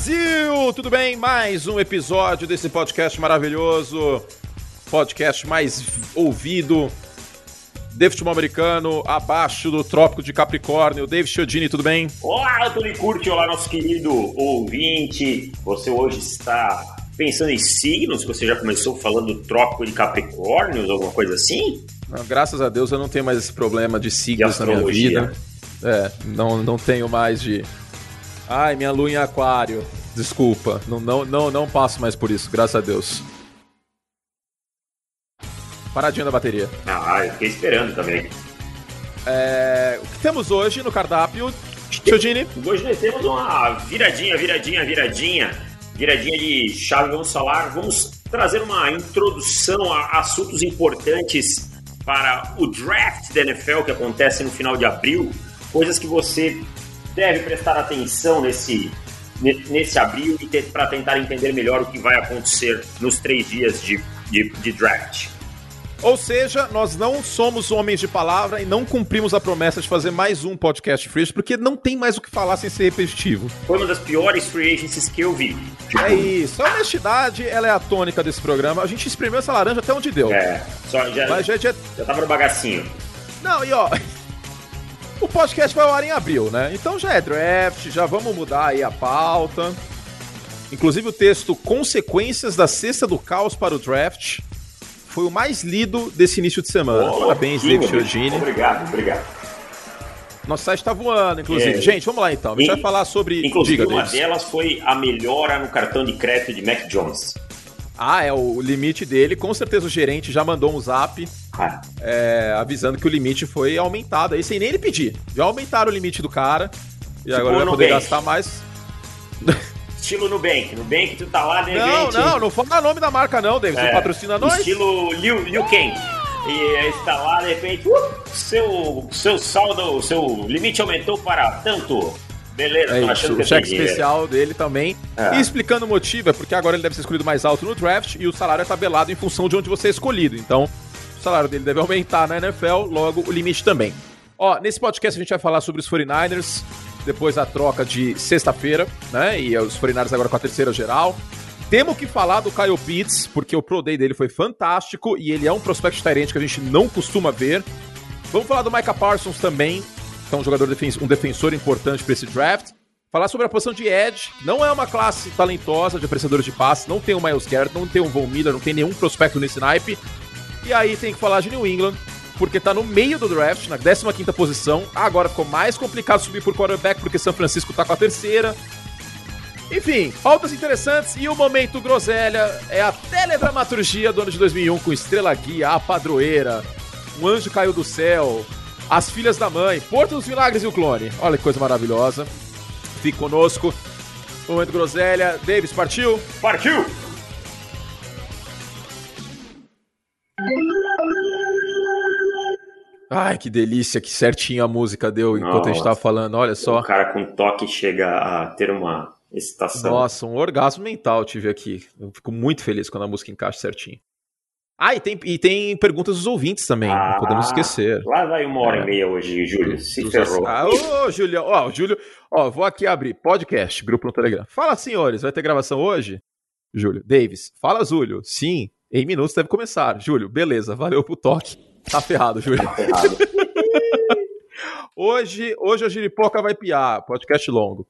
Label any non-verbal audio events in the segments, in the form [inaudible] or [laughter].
Brasil! Tudo bem? Mais um episódio desse podcast maravilhoso. Podcast mais ouvido de futebol americano, abaixo do Trópico de Capricórnio. David Chiodini, tudo bem? Olá, Antônio Curti, olá, nosso querido ouvinte. Você hoje está pensando em signos? Você já começou falando do Trópico de Capricórnio, alguma coisa assim? Não, graças a Deus eu não tenho mais esse problema de signos na minha vida. É, não, não tenho mais de. Ai, minha lua em aquário. Desculpa, não, não, não, não passo mais por isso, graças a Deus. Paradinha da bateria. Ah, eu fiquei esperando também. É, o que temos hoje no cardápio, Chiodini? Hoje nós temos uma viradinha, viradinha, viradinha. Viradinha de chave, vamos falar, vamos trazer uma introdução a assuntos importantes para o draft da NFL que acontece no final de abril. Coisas que você deve prestar atenção nesse, nesse abril e para tentar entender melhor o que vai acontecer nos três dias de, de, de draft. Ou seja, nós não somos homens de palavra e não cumprimos a promessa de fazer mais um podcast free, porque não tem mais o que falar sem ser repetitivo. Foi uma das piores free agencies que eu vi. É isso. A honestidade, ela é a tônica desse programa. A gente espremeu essa laranja até onde deu. É, só já, Mas já, já... já tava no bagacinho. Não, e ó... O podcast vai ao ar em abril, né? Então já é draft, já vamos mudar aí a pauta. Inclusive o texto Consequências da Cesta do Caos para o Draft foi o mais lido desse início de semana. Oh, Parabéns, David Chiodini. Obrigado, obrigado. Nosso site está voando, inclusive. É. Gente, vamos lá então. A gente vai falar sobre. Inclusive, Diga, uma delas foi a melhora no cartão de crédito de Mac Jones. Ah, é o limite dele. Com certeza o gerente já mandou um zap ah. é, avisando que o limite foi aumentado aí, sem nem ele pedir. Já aumentaram o limite do cara. E tipo agora vai poder Nubank. gastar mais. Estilo Nubank. Nubank, tu tá lá, de Não, repente... não, não fala nome da marca, não, David. É, Você patrocina nós? Estilo Liu, Liu Kang. E está lá, de repente, uh, seu, seu saldo, seu limite aumentou para tanto. Beleza, é isso, o cheque especial dele também. É. E explicando o motivo, é porque agora ele deve ser escolhido mais alto no draft e o salário é tabelado em função de onde você é escolhido. Então, o salário dele deve aumentar na NFL, logo o limite também. Ó, nesse podcast a gente vai falar sobre os 49ers, depois da troca de sexta-feira, né? E os 49ers agora com a terceira geral. Temos que falar do Kyle Pitts, porque o Pro Day dele foi fantástico e ele é um prospect diferente que a gente não costuma ver. Vamos falar do Micah Parsons também, que é um jogador, um defensor importante para esse draft. Falar sobre a posição de Edge, não é uma classe talentosa de apreciadores de passe, não tem o Miles Garrett, não tem o Von Miller, não tem nenhum prospecto nesse naipe. E aí tem que falar de New England, porque tá no meio do draft, na 15ª posição. Agora ficou mais complicado subir por quarterback, porque São Francisco tá com a terceira. Enfim, pautas interessantes e o momento groselha é a teledramaturgia do ano de 2001 com Estrela Guia, a padroeira, um anjo caiu do céu, as Filhas da Mãe, Porto dos Milagres e o Clone. Olha que coisa maravilhosa. Fique conosco. Momento Groselha. Davis, partiu? Partiu! Ai, que delícia, que certinho a música deu enquanto Nossa, a gente tava falando, olha só. O cara com toque chega a ter uma excitação. Nossa, um orgasmo mental tive aqui. Eu fico muito feliz quando a música encaixa certinho. Ah, e tem, e tem perguntas dos ouvintes também, ah, não podemos esquecer. Lá vai uma hora é. e meia hoje, Júlio. Se dos ferrou. Ah, ô, Júlio, ó, Júlio, ó, vou aqui abrir podcast, grupo no Telegram. Fala, senhores, vai ter gravação hoje? Júlio, Davis, fala, Júlio. Sim, em minutos deve começar. Júlio, beleza, valeu pro toque. Tá ferrado, Júlio. Tá ferrado. [laughs] hoje, hoje a Giripoca vai piar, podcast longo.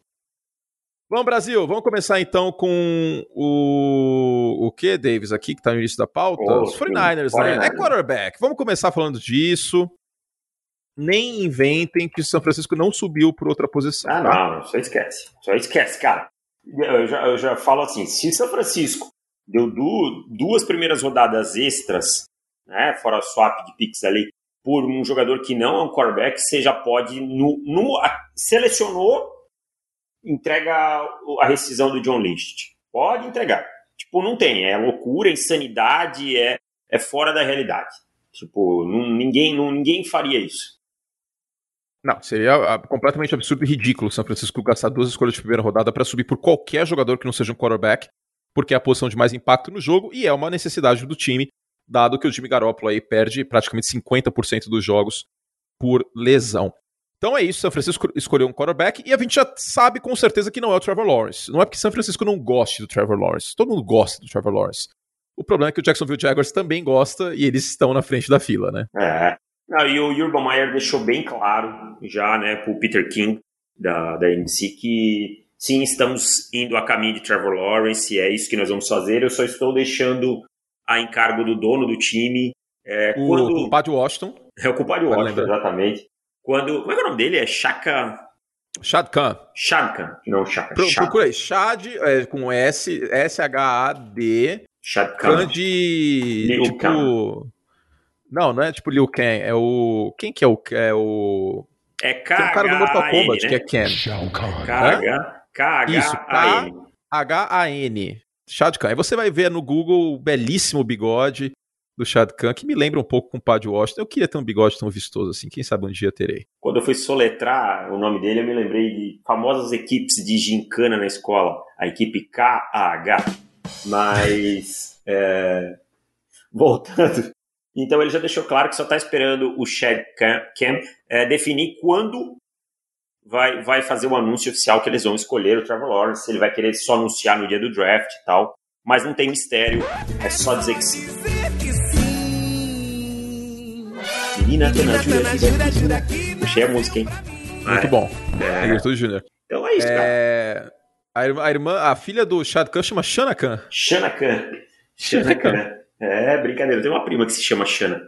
Vamos, Brasil, vamos começar então com o. O que, Davis, aqui, que tá no início da pauta? Oh, Os 49ers, né? É quarterback. Vamos começar falando disso. Nem inventem que o São Francisco não subiu por outra posição. Ah, não, só esquece. Só esquece, cara. Eu já, eu já falo assim: se São Francisco deu du duas primeiras rodadas extras, né, fora swap de picks ali, por um jogador que não é um quarterback, você já pode. No, no, selecionou entrega a rescisão do John Lynch. Pode entregar. Tipo, não tem. É loucura, é insanidade, é, é fora da realidade. Tipo, não, ninguém, não, ninguém faria isso. Não, seria ah, completamente absurdo e ridículo São Francisco gastar duas escolhas de primeira rodada para subir por qualquer jogador que não seja um quarterback, porque é a posição de mais impacto no jogo e é uma necessidade do time, dado que o Jimmy Garoppolo aí perde praticamente 50% dos jogos por lesão. Então é isso, São Francisco escolheu um quarterback e a gente já sabe com certeza que não é o Trevor Lawrence. Não é porque São Francisco não goste do Trevor Lawrence. Todo mundo gosta do Trevor Lawrence. O problema é que o Jacksonville Jaguars também gosta e eles estão na frente da fila, né? É. Não, e o Urban Meyer deixou bem claro já, né, pro Peter King da, da NBC que sim, estamos indo a caminho de Trevor Lawrence, é isso que nós vamos fazer. Eu só estou deixando a encargo do dono do time. É, o quando... culpado Washington. É o culpado Washington, exatamente. Quando. Como é que é o nome dele? É Chaka. Shad Khan. Shad Khan, não Chaka. Pro, Procura aí, Shad é, com S, S-H-A-D. Shad Khan. Khan de. Liu tipo. Khan. Não, não é tipo Liu Kang, é o. Quem que é o. É o. É K. Tem um cara do Mortal Kombat, né? que é Ken. K-H-A-N. Isso, K-H-A-N. Shad Khan. Aí você vai ver no Google o belíssimo bigode do Shad Khan, que me lembra um pouco com o Padre Washington. Eu queria ter um bigode tão vistoso assim, quem sabe um dia terei. Quando eu fui soletrar o nome dele, eu me lembrei de famosas equipes de gincana na escola, a equipe KAH. Mas, é... voltando, então ele já deixou claro que só está esperando o Shad Khan é, definir quando vai, vai fazer o anúncio oficial que eles vão escolher o Trevor Lawrence, se ele vai querer só anunciar no dia do draft e tal. Mas não tem mistério, é só dizer que sim. Menina, tô na Júlia aqui. Puxei a música, hein? Muito ah, bom. É, é Gertrude Júnior. Então é isso, é... cara. A irmã, a irmã, a filha do Shad Khan chama Shana Khan. Shana Khan. Shana Khan. É, brincadeira. Tem uma prima que se chama Shana.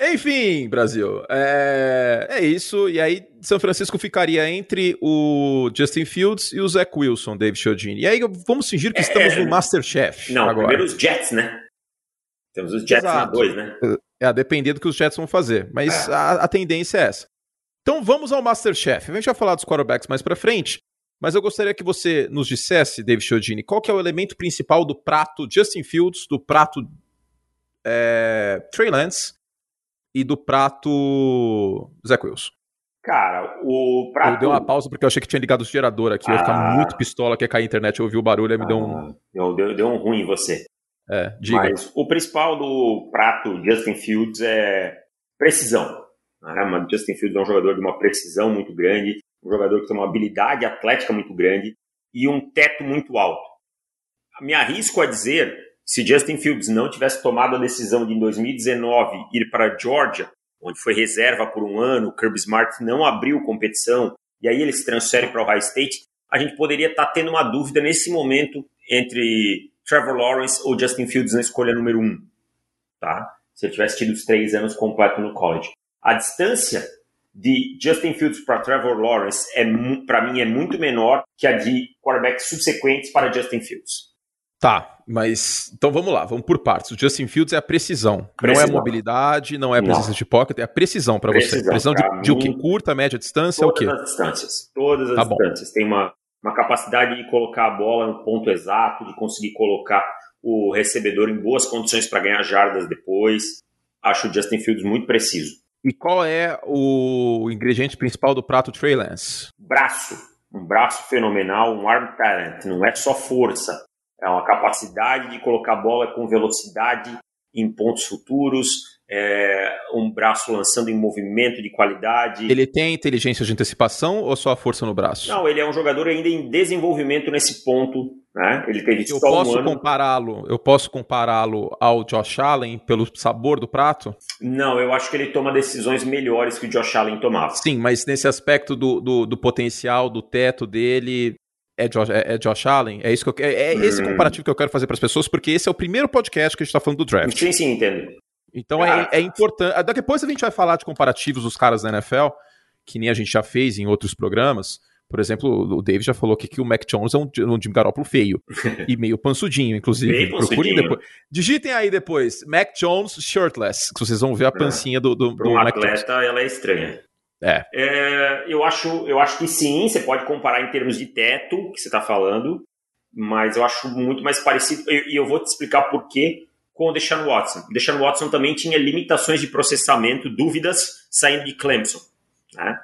Enfim, Brasil. É... é isso. E aí, São Francisco ficaria entre o Justin Fields e o Zach Wilson, David Chiodini. E aí, vamos fingir que é... estamos no Masterchef. Não, agora. primeiro os Jets, né? Temos os Jets Exato. na 2, né? É, a depender do que os Jets vão fazer. Mas é. a, a, tendência é essa. Então vamos ao Masterchef. A gente vai falar dos quarterbacks mais pra frente, mas eu gostaria que você nos dissesse, David Chiodini, qual que é o elemento principal do prato Justin Fields, do prato é, Trey Lance e do prato Zach Wilson. Cara, o prato. Eu dei uma pausa porque eu achei que tinha ligado o gerador aqui. Eu ia ficar ah. muito pistola que ia cair a internet. Eu ouvi o barulho e me deu um. Ah, deu, deu, deu um ruim em você. É. Mas o principal do prato Justin Fields é precisão. Né? Justin Fields é um jogador de uma precisão muito grande, um jogador que tem uma habilidade atlética muito grande e um teto muito alto. Me arrisco a dizer, se Justin Fields não tivesse tomado a decisão de em 2019 ir para a Georgia, onde foi reserva por um ano, Kirby Smart não abriu competição e aí ele se transfere para o Ohio State, a gente poderia estar tá tendo uma dúvida nesse momento entre Trevor Lawrence ou Justin Fields na escolha número um, tá? Se ele tivesse tido os três anos completo no college. A distância de Justin Fields para Trevor Lawrence é para mim é muito menor que a de quarterbacks subsequentes para Justin Fields. Tá, mas então vamos lá, vamos por partes. O Justin Fields é a precisão, precisão. não é a mobilidade, não é a presença não. de pocket, é a precisão para você. Precisão de, de, o que? Curta, média, distância, Todas o quê? Todas as distâncias, todas as tá distâncias. Bom. Tem uma uma capacidade de colocar a bola no ponto exato, de conseguir colocar o recebedor em boas condições para ganhar jardas depois. Acho o Justin Fields muito preciso. E qual é o ingrediente principal do prato Trey Lance? Braço. Um braço fenomenal, um arm talent. Não é só força. É uma capacidade de colocar a bola com velocidade em pontos futuros, é, um braço lançando em movimento de qualidade. Ele tem inteligência de antecipação ou só a força no braço? Não, ele é um jogador ainda em desenvolvimento nesse ponto. Né? Ele teve eu posso um compará-lo. Eu posso compará-lo ao Josh Allen pelo sabor do prato? Não, eu acho que ele toma decisões melhores que o Josh Allen tomava. Sim, mas nesse aspecto do, do, do potencial, do teto dele, é Josh, é, é Josh, Allen? É, isso que eu, é, é esse hum. comparativo que eu quero fazer para as pessoas, porque esse é o primeiro podcast que a gente está falando do draft. Sim, sim, entendo. Então é, é importante. Ah, depois a gente vai falar de comparativos dos caras da NFL, que nem a gente já fez em outros programas. Por exemplo, o David já falou aqui que o Mac Jones é um, um Jim Garoppolo feio. [laughs] e meio pansudinho, inclusive. Procurem depois. Digitem aí depois, Mac Jones shirtless, que vocês vão ver a é. pancinha do, do, do um Mac atleta, Jones. ela é estranha. É. é. eu, acho, eu acho que sim, você pode comparar em termos de teto, que você está falando, mas eu acho muito mais parecido. E eu, eu, vou te explicar por quê com o Deshaun Watson. O Deshaun Watson também tinha limitações de processamento, dúvidas saindo de Clemson. Né?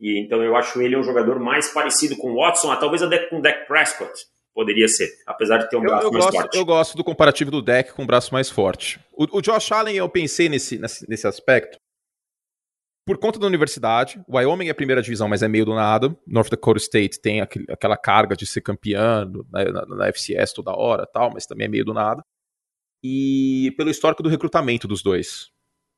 E, então eu acho ele um jogador mais parecido com o Watson, talvez até com o Dak Prescott. Poderia ser, apesar de ter um eu, braço eu mais gosto, forte. Eu gosto do comparativo do Dak com o braço mais forte. O, o Josh Allen, eu pensei nesse, nesse, nesse aspecto, por conta da universidade, Wyoming é a primeira divisão, mas é meio do nada. North Dakota State tem aquele, aquela carga de ser campeão na, na, na, FCS toda hora tal, mas também é meio do nada. E pelo histórico do recrutamento dos dois.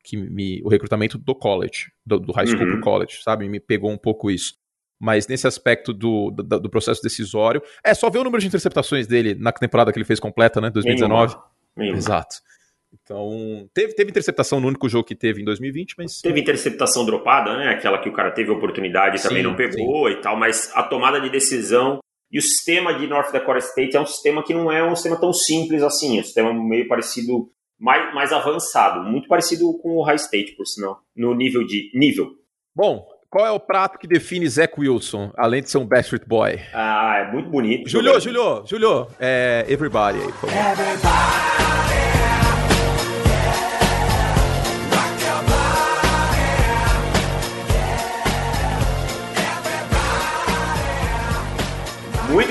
Que me, o recrutamento do college, do, do high school uhum. pro college, sabe? Me pegou um pouco isso. Mas nesse aspecto do, do, do, processo decisório. É só ver o número de interceptações dele na temporada que ele fez completa, né? 2019. Nenhuma. Nenhuma. Exato. Então, teve, teve interceptação no único jogo que teve em 2020, mas. Teve interceptação dropada, né? Aquela que o cara teve oportunidade e também não pegou sim. e tal, mas a tomada de decisão e o sistema de North Dakota State é um sistema que não é um sistema tão simples assim, é um sistema meio parecido, mais, mais avançado, muito parecido com o High State, por sinal, no nível de nível. Bom, qual é o prato que define Zach Wilson, além de ser um Backstreet Boy? Ah, é muito bonito. Julio, Julio, Julio, é Everybody aí, por favor. Everybody.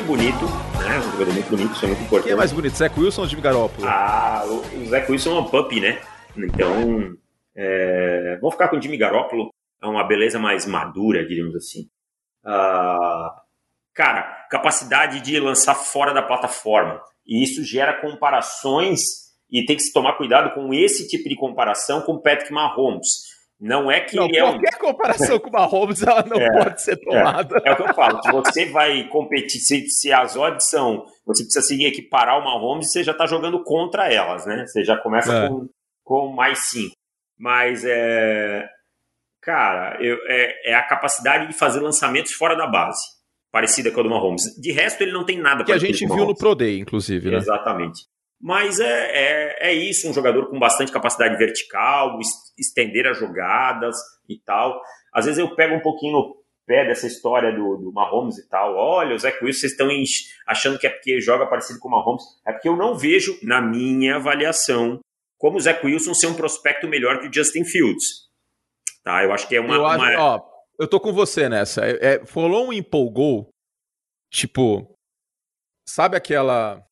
Bonito, né? Um jogador muito bonito, isso é muito importante. Quem é mais bonito, Zach Wilson ou Jimmy Garoppolo? Ah, o, o Zach Wilson é uma puppy, né? Então, é, vamos ficar com o Jimmy Garoppolo, é uma beleza mais madura, diríamos assim. Ah, cara, capacidade de lançar fora da plataforma. E isso gera comparações e tem que se tomar cuidado com esse tipo de comparação com o Patrick Mahomes. Não é que não, ele é qualquer um... comparação com o Mahomes ela não é, pode ser tomada. É, é, o que eu falo. Se você vai competir, se, se as odds são, você precisa seguir equiparar o Mahomes, você já está jogando contra elas, né? Você já começa é. com, com mais cinco. Mas é, cara, eu, é, é a capacidade de fazer lançamentos fora da base, parecida com a do Mahomes. De resto, ele não tem nada. Que a gente viu no Pro Day, inclusive, né? Exatamente. Mas é, é, é, isso, um jogador com bastante capacidade vertical, estender as jogadas e tal. Às vezes eu pego um pouquinho no pé dessa história do, do Mahomes e tal. Olha, o Zach Wilson, vocês estão achando que é porque joga parecido com o Mahomes. É porque eu não vejo, na minha avaliação, como o Zach Wilson ser um prospecto melhor que o Justin Fields. Tá, eu acho que é uma... Eu, acho, uma... Ó, eu tô com você nessa. É, é, falou um empolgou, tipo... Sabe aquela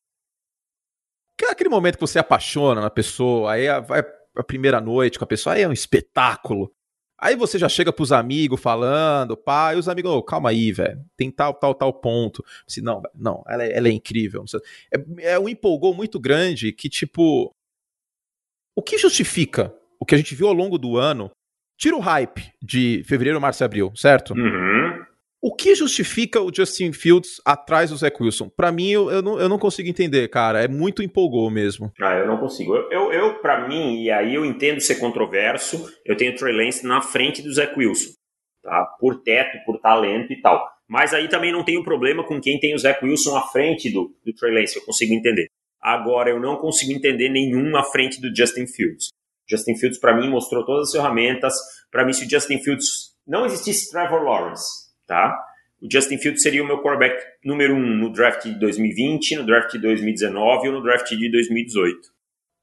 que é aquele momento que você apaixona na pessoa, aí vai a primeira noite com a pessoa, aí é um espetáculo. Aí você já chega pros amigos falando, pá, e os amigos, oh, calma aí, velho, tem tal, tal, tal ponto. Se não, não, ela é, ela é incrível. É, é um empolgou muito grande que, tipo, o que justifica o que a gente viu ao longo do ano? Tira o hype de fevereiro, março e abril, certo? Uhum. O que justifica o Justin Fields atrás do Zach Wilson? Para mim, eu, eu, não, eu não consigo entender, cara. É muito empolgou mesmo. Ah, eu não consigo. Eu, eu, eu para mim, e aí eu entendo ser controverso, eu tenho o Trey Lance na frente do Zach Wilson. Tá? Por teto, por talento e tal. Mas aí também não tenho problema com quem tem o Zach Wilson à frente do, do Trey Lance, eu consigo entender. Agora, eu não consigo entender nenhum à frente do Justin Fields. Justin Fields, para mim, mostrou todas as ferramentas. Para mim, se o Justin Fields não existisse Trevor Lawrence, tá? O Justin Fields seria o meu quarterback número um no draft de 2020, no draft de 2019 ou no draft de 2018.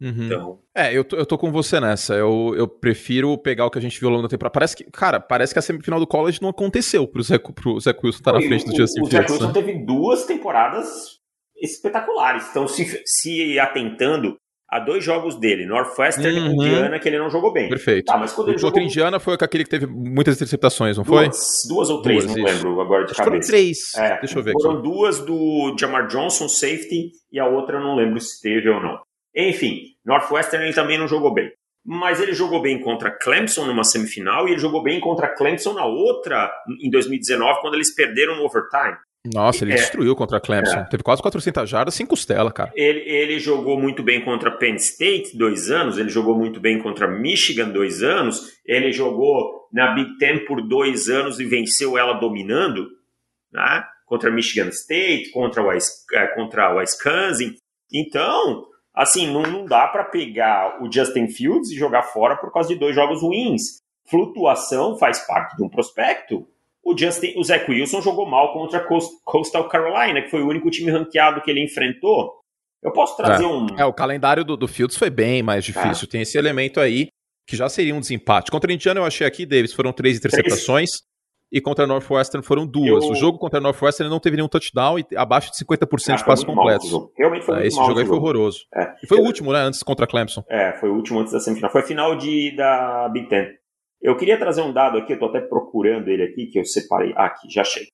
Uhum. Então... É, eu tô, eu tô com você nessa. Eu, eu prefiro pegar o que a gente viu ao longo da temporada. Parece que, cara, parece que a semifinal do college não aconteceu pro Zé, pro Zé Wilson estar tá na frente do Justin o, Fields. O Zé Wilson né? teve duas temporadas espetaculares. Então, se, se atentando a dois jogos dele, Northwestern uhum. e Indiana, que ele não jogou bem. Perfeito. Tá, mas quando o ele jogou... Indiana foi aquele que teve muitas interceptações, não foi? Duas ou três, duas, não isso. lembro agora de Acho cabeça. Foram três. É, Deixa eu ver Foram aqui. duas do Jamar Johnson, safety, e a outra eu não lembro se teve ou não. Enfim, Northwestern ele também não jogou bem. Mas ele jogou bem contra Clemson numa semifinal e ele jogou bem contra Clemson na outra em 2019, quando eles perderam no overtime. Nossa, ele é, destruiu contra a Clemson. É. Teve quase 400 jardas sem costela, cara. Ele, ele jogou muito bem contra Penn State dois anos, ele jogou muito bem contra Michigan dois anos, ele jogou na Big Ten por dois anos e venceu ela dominando, né? contra Michigan State, contra é, contra Wisconsin. Então, assim, não, não dá para pegar o Justin Fields e jogar fora por causa de dois jogos ruins. Flutuação faz parte de um prospecto o, Justin, o Zach Wilson jogou mal contra a Coastal Carolina, que foi o único time ranqueado que ele enfrentou. Eu posso trazer é. um. É, o calendário do, do Fields foi bem mais difícil. É. Tem esse elemento aí que já seria um desempate. Contra a Indiana eu achei aqui, Davis, foram três interceptações. Três. E contra a Northwestern foram duas. Eu... O jogo contra a Northwestern não teve nenhum touchdown e abaixo de 50% ah, de passos completos. Realmente foi é, Esse jogo aí foi horroroso. É. E foi o último, né? Antes contra a Clemson. É, foi o último antes da semifinal. Foi a final de, da Big Ten. Eu queria trazer um dado aqui, eu estou até procurando ele aqui, que eu separei. Ah, aqui, já achei.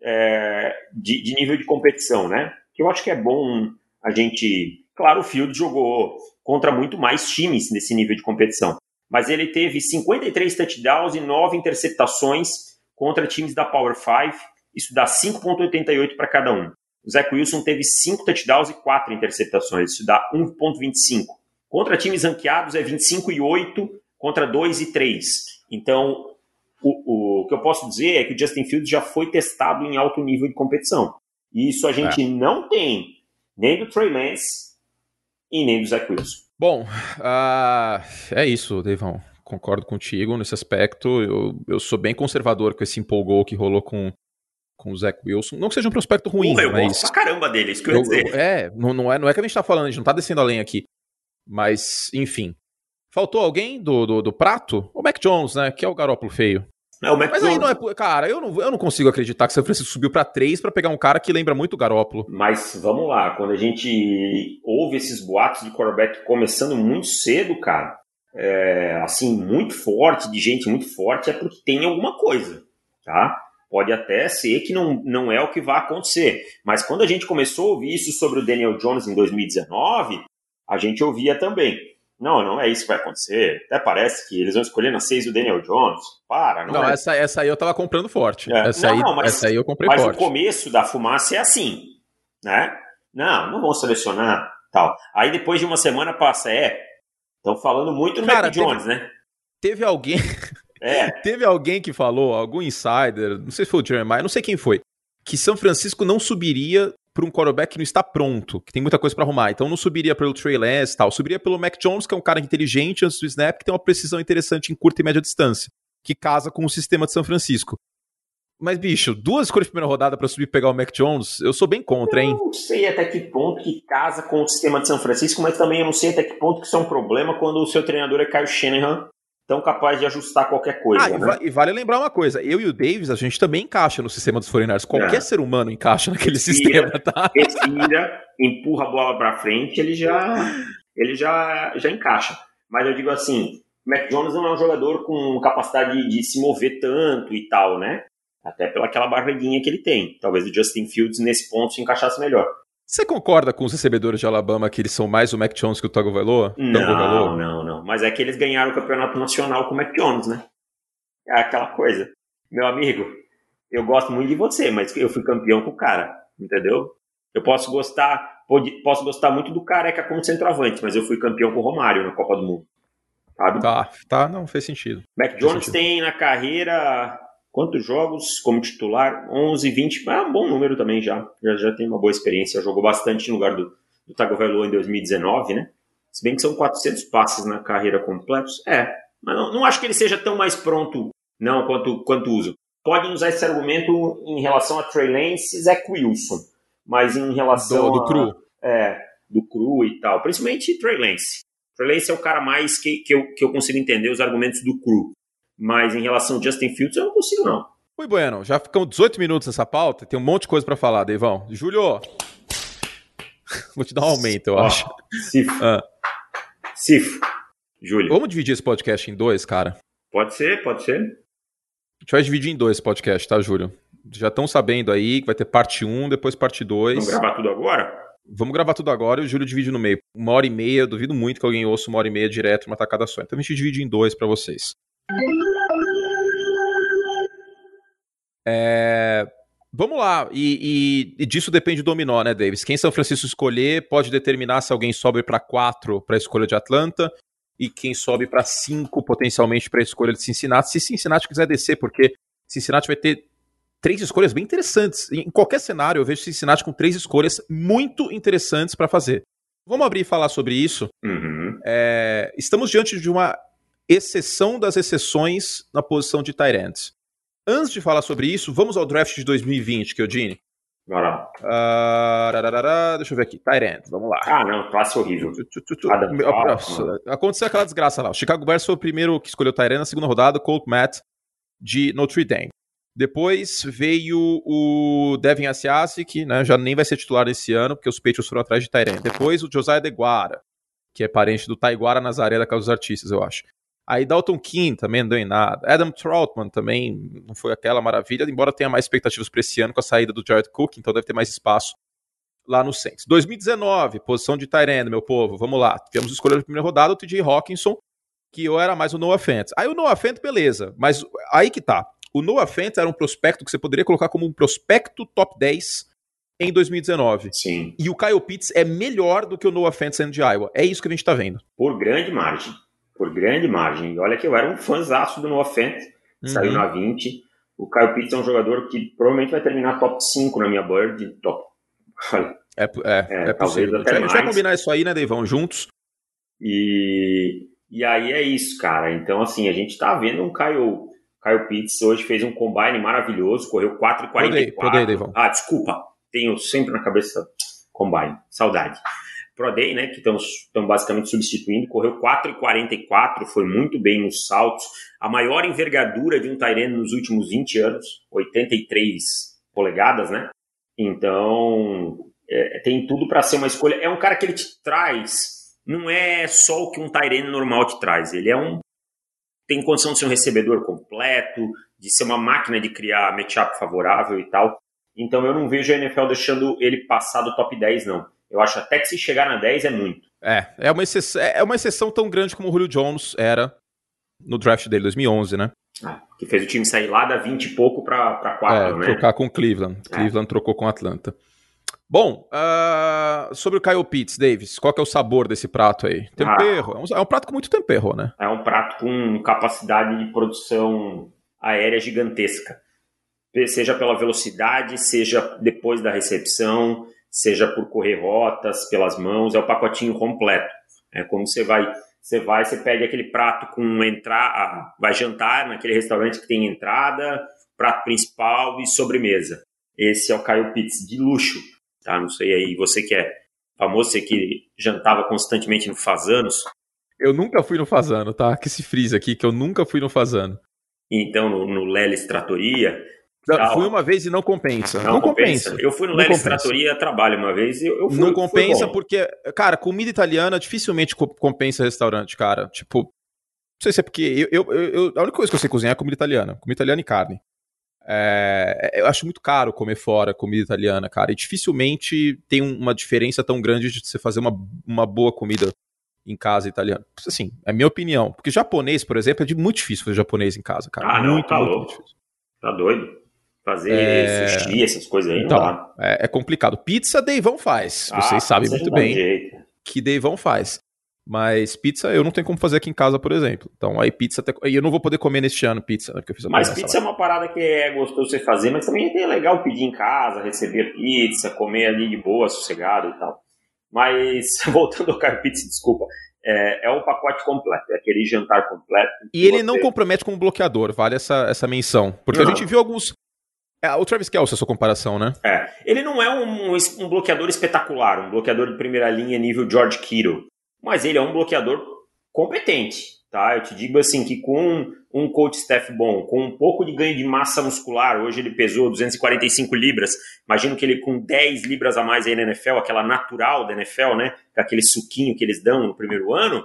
É, de, de, nível de competição, né? Que eu acho que é bom a gente. Claro, o Field jogou contra muito mais times nesse nível de competição. Mas ele teve 53 touchdowns e 9 interceptações contra times da Power 5. Isso dá 5,88 para cada um. O Zach Wilson teve 5 touchdowns e 4 interceptações. Isso dá 1,25. Contra times ranqueados é 25 e 8 contra 2 e 3. Então, o, o, que eu posso dizer é que o Justin Fields já foi testado em alto nível de competição. E isso a gente é. não tem nem do Trey Lance e nem do Zach Wilson. Bom, uh, é isso, Devão. Concordo contigo nesse aspecto. Eu, eu sou bem conservador com esse empolgou que rolou com, com o Zach Wilson. Não que seja um prospecto ruim, Pô, eu mas. Gosto pra caramba dele, isso que eu, eu ia dizer. é, não, não é, não é que a gente tá falando, a gente não tá descendo além aqui. Mas, enfim. Faltou alguém do, do, do prato? O Mac Jones, né? Que é o garópolo feio. É, o Mac Mas Jones... aí não é. Cara, eu não, eu não consigo acreditar que o São Francisco subiu para 3 para pegar um cara que lembra muito o Garópolo. Mas vamos lá, quando a gente ouve esses boatos de quarterback começando muito cedo, cara, é, assim, muito forte, de gente muito forte, é porque tem alguma coisa, tá? Pode até ser que não, não é o que vai acontecer. Mas quando a gente começou a ouvir isso sobre o Daniel Jones em 2019, a gente ouvia também. Não, não é isso que vai acontecer. Até parece que eles vão escolher na 6 o Daniel Jones. Para, não, não é. essa, essa aí eu tava comprando forte. É. Essa, não, aí, não, mas, essa aí eu comprei mas forte. Mas o começo da fumaça é assim, né? Não, não vão selecionar tal. Aí depois de uma semana passa, é. Estão falando muito no Cara, Mac Jones, teve, né? Teve alguém. [laughs] É. teve alguém que falou, algum insider, não sei se foi o Jeremiah, não sei quem foi, que São Francisco não subiria para um quarterback que não está pronto, que tem muita coisa para arrumar. Então não subiria pelo Trey Lance tal, subiria pelo Mac Jones, que é um cara inteligente antes do snap, que tem uma precisão interessante em curta e média distância, que casa com o sistema de São Francisco. Mas, bicho, duas escolhas de primeira rodada para subir e pegar o Mac Jones, eu sou bem contra, hein? Eu não sei até que ponto que casa com o sistema de São Francisco, mas também eu não sei até que ponto que isso é um problema quando o seu treinador é Kyle Shanahan tão capaz de ajustar qualquer coisa. Ah, né? e, vale lembrar uma coisa: eu e o Davis, a gente também encaixa no sistema dos foreigners. Qualquer é. ser humano encaixa naquele respira, sistema, tá? Respira, empurra a bola para frente, ele já, ele já, já encaixa. Mas eu digo assim: Mac Jones não é um jogador com capacidade de, de se mover tanto e tal, né? Até pelaquela barriguinha que ele tem. Talvez o Justin Fields nesse ponto se encaixasse melhor. Você concorda com os recebedores de Alabama que eles são mais o Mac Jones que o Tagovailoa? Não, não, não. Mas é que eles ganharam o campeonato nacional com o Mac Jones, né? É aquela coisa. Meu amigo, eu gosto muito de você, mas eu fui campeão com o cara, entendeu? Eu posso gostar, posso gostar muito do careca como centroavante, mas eu fui campeão com o Romário na Copa do Mundo. Sabe? Tá, tá, não fez sentido. Mac Jones sentido. tem na carreira Quantos jogos como titular? 11, 20. É um bom número também já. Já, já tem uma boa experiência. Jogou bastante no lugar do, do Tagovailoa em 2019, né? Se bem que são 400 passes na carreira completos. É, mas não, não acho que ele seja tão mais pronto, não, quanto, quanto uso. Podem usar esse argumento em relação a Trey Lance e Zach Wilson. Mas em relação do, do cru. é, do cru e tal. Principalmente Trey Lance. Trey Lance é o cara mais que, que, eu, que eu consigo entender os argumentos do cru. Mas em relação ao Justin Fields, eu não consigo, não. Oi, Bueno, já ficamos 18 minutos nessa pauta, tem um monte de coisa para falar, Deivão. Júlio, [laughs] vou te dar um aumento, eu acho. Cifo. Ah. Cifo. Júlio. Vamos dividir esse podcast em dois, cara? Pode ser, pode ser. A gente vai dividir em dois esse podcast, tá, Júlio? Já estão sabendo aí que vai ter parte 1, depois parte 2. Vamos gravar tudo agora? Vamos gravar tudo agora e o Júlio divide no meio. Uma hora e meia, duvido muito que alguém ouça uma hora e meia direto uma tacada só. Então a gente divide em dois para vocês. É, vamos lá, e, e, e, disso depende do dominó, né, Davis? Quem São Francisco escolher pode determinar se alguém sobe para 4 para a escolha de Atlanta e quem sobe para 5 potencialmente para a escolha de Cincinnati, se Cincinnati quiser descer, porque Cincinnati vai ter três escolhas bem interessantes. Em qualquer cenário, eu vejo Cincinnati com três escolhas muito interessantes para fazer. Vamos abrir e falar sobre isso. Uhum. É, estamos diante de uma exceção das exceções na posição de Tyrants. Antes de falar sobre isso, vamos ao draft de 2020, Keodini. Bora lá. Uh, deixa eu ver aqui. Tyrant, vamos lá. Ah, não, classe horrível. Aconteceu aquela desgraça lá. O Chicago Bears foi o primeiro que escolheu Tyrant na segunda rodada, Colt Matt, de Notre Dame. Depois veio o Devin Asiasi, que né, já nem vai ser titular esse ano, porque os Patriots foram atrás de Tyrant. Depois o Josiah Deguara, que é parente do Taiguara Nazaré da Casa dos Artistas, eu acho. Aí Dalton King também não deu em nada. Adam Troutman também não foi aquela maravilha, embora tenha mais expectativas para esse ano com a saída do Jared Cook, então deve ter mais espaço lá no Saints. 2019, posição de Tyrande, meu povo, vamos lá. Tivemos escolha de primeira rodada, o TJ Hawkinson, que eu era mais o Noah Fent. Aí o Noah Fent, beleza, mas aí que tá. O Noah Fent era um prospecto que você poderia colocar como um prospecto top 10 em 2019. Sim. E o Kyle Pitts é melhor do que o Noah Fent saindo de Iowa. É isso que a gente tá vendo. Por grande margem por grande margem. E olha que eu era um fãzaço do Noah Fent, uhum. saiu na 20. O Kyle Pitts é um jogador que provavelmente vai terminar top 5 na minha Bird, top. É, é, é, é possível. a gente vai combinar isso aí, né, Deivão, juntos. E, e aí é isso, cara. Então, assim, a gente tá vendo um Kyle, Kyle Pitts hoje fez um combine maravilhoso, correu 4,44. Podei, Deivão. Ah, desculpa. Tenho sempre na cabeça combine. Saudade. Pro Day, né, que estão basicamente substituindo, correu 4,44, foi muito bem nos saltos, a maior envergadura de um Tyrene nos últimos 20 anos, 83 polegadas, né? Então, é, tem tudo para ser uma escolha. É um cara que ele te traz, não é só o que um Tyrene normal te traz, ele é um tem condição de ser um recebedor completo, de ser uma máquina de criar matchup favorável e tal. Então eu não vejo a NFL deixando ele passar do top 10, não. Eu acho até que se chegar na 10 é muito. É, é uma exceção, é uma exceção tão grande como o Julio Jones era no draft dele, 2011, né? Ah, que fez o time sair lá da 20 e pouco para 4, é, né? trocar com Cleveland. É. Cleveland trocou com Atlanta. Bom, uh, sobre o Kyle Pitts, Davis, qual que é o sabor desse prato aí? Tempero. Ah, é, um, é um prato com muito tempero, né? É um prato com capacidade de produção aérea gigantesca. Seja pela velocidade, seja depois da recepção, seja por correr rotas, pelas mãos, é o pacotinho completo. É como você vai, você vai, você pede aquele prato com entrar, vai jantar naquele restaurante que tem entrada, prato principal e sobremesa. Esse é o Caio Pizza de luxo, tá? Não sei aí, você que é famoso, você que jantava constantemente no Fazanos. Eu nunca fui no Fazano, tá? Que se frisa aqui que eu nunca fui no Fazano. Então, no, no Lelis Tratoria, fui uma vez e não compensa. Não, não compensa. compensa. Eu fui no Lelis Tratoria trabalho uma vez e eu fui, Não compensa porque, cara, comida italiana dificilmente compensa restaurante, cara. Tipo, não sei se é porque. Eu, eu, eu, a única coisa que eu sei cozinhar é comida italiana. Comida italiana e carne. É, eu acho muito caro comer fora comida italiana, cara. E dificilmente tem uma diferença tão grande de você fazer uma, uma boa comida em casa italiana. Assim, é minha opinião. Porque japonês, por exemplo, é muito difícil fazer japonês em casa, cara. Ah, não, muito, tá muito, louco. Muito tá doido. Fazer é... sushi, essas coisas aí, então, não É, é, complicado. Pizza, Deivão faz. Ah, Vocês sabem muito bem jeito. que Deivão faz. Mas pizza eu não tenho como fazer aqui em casa, por exemplo. Então aí pizza até. E eu não vou poder comer neste ano pizza, né? Porque eu fiz a Mas pizza é uma parada que é gostoso você fazer, mas também é legal pedir em casa, receber pizza, comer ali de boa, sossegado e tal. Mas, [laughs] voltando ao cara pizza, desculpa. É, é um pacote completo, é aquele jantar completo. E ele você... não compromete com o bloqueador, vale essa, essa menção. Porque não. a gente viu alguns é, o Travis Kelce, a sua comparação, né? É. Ele não é um, um, bloqueador espetacular, um bloqueador de primeira linha nível George Kittle, mas ele é um bloqueador competente, tá? Eu te digo assim que com um coach staff bom, com um pouco de ganho de massa muscular, hoje ele pesou 245 libras, imagino que ele com 10 libras a mais aí na NFL, aquela natural da NFL, né? Aquele suquinho que eles dão no primeiro ano,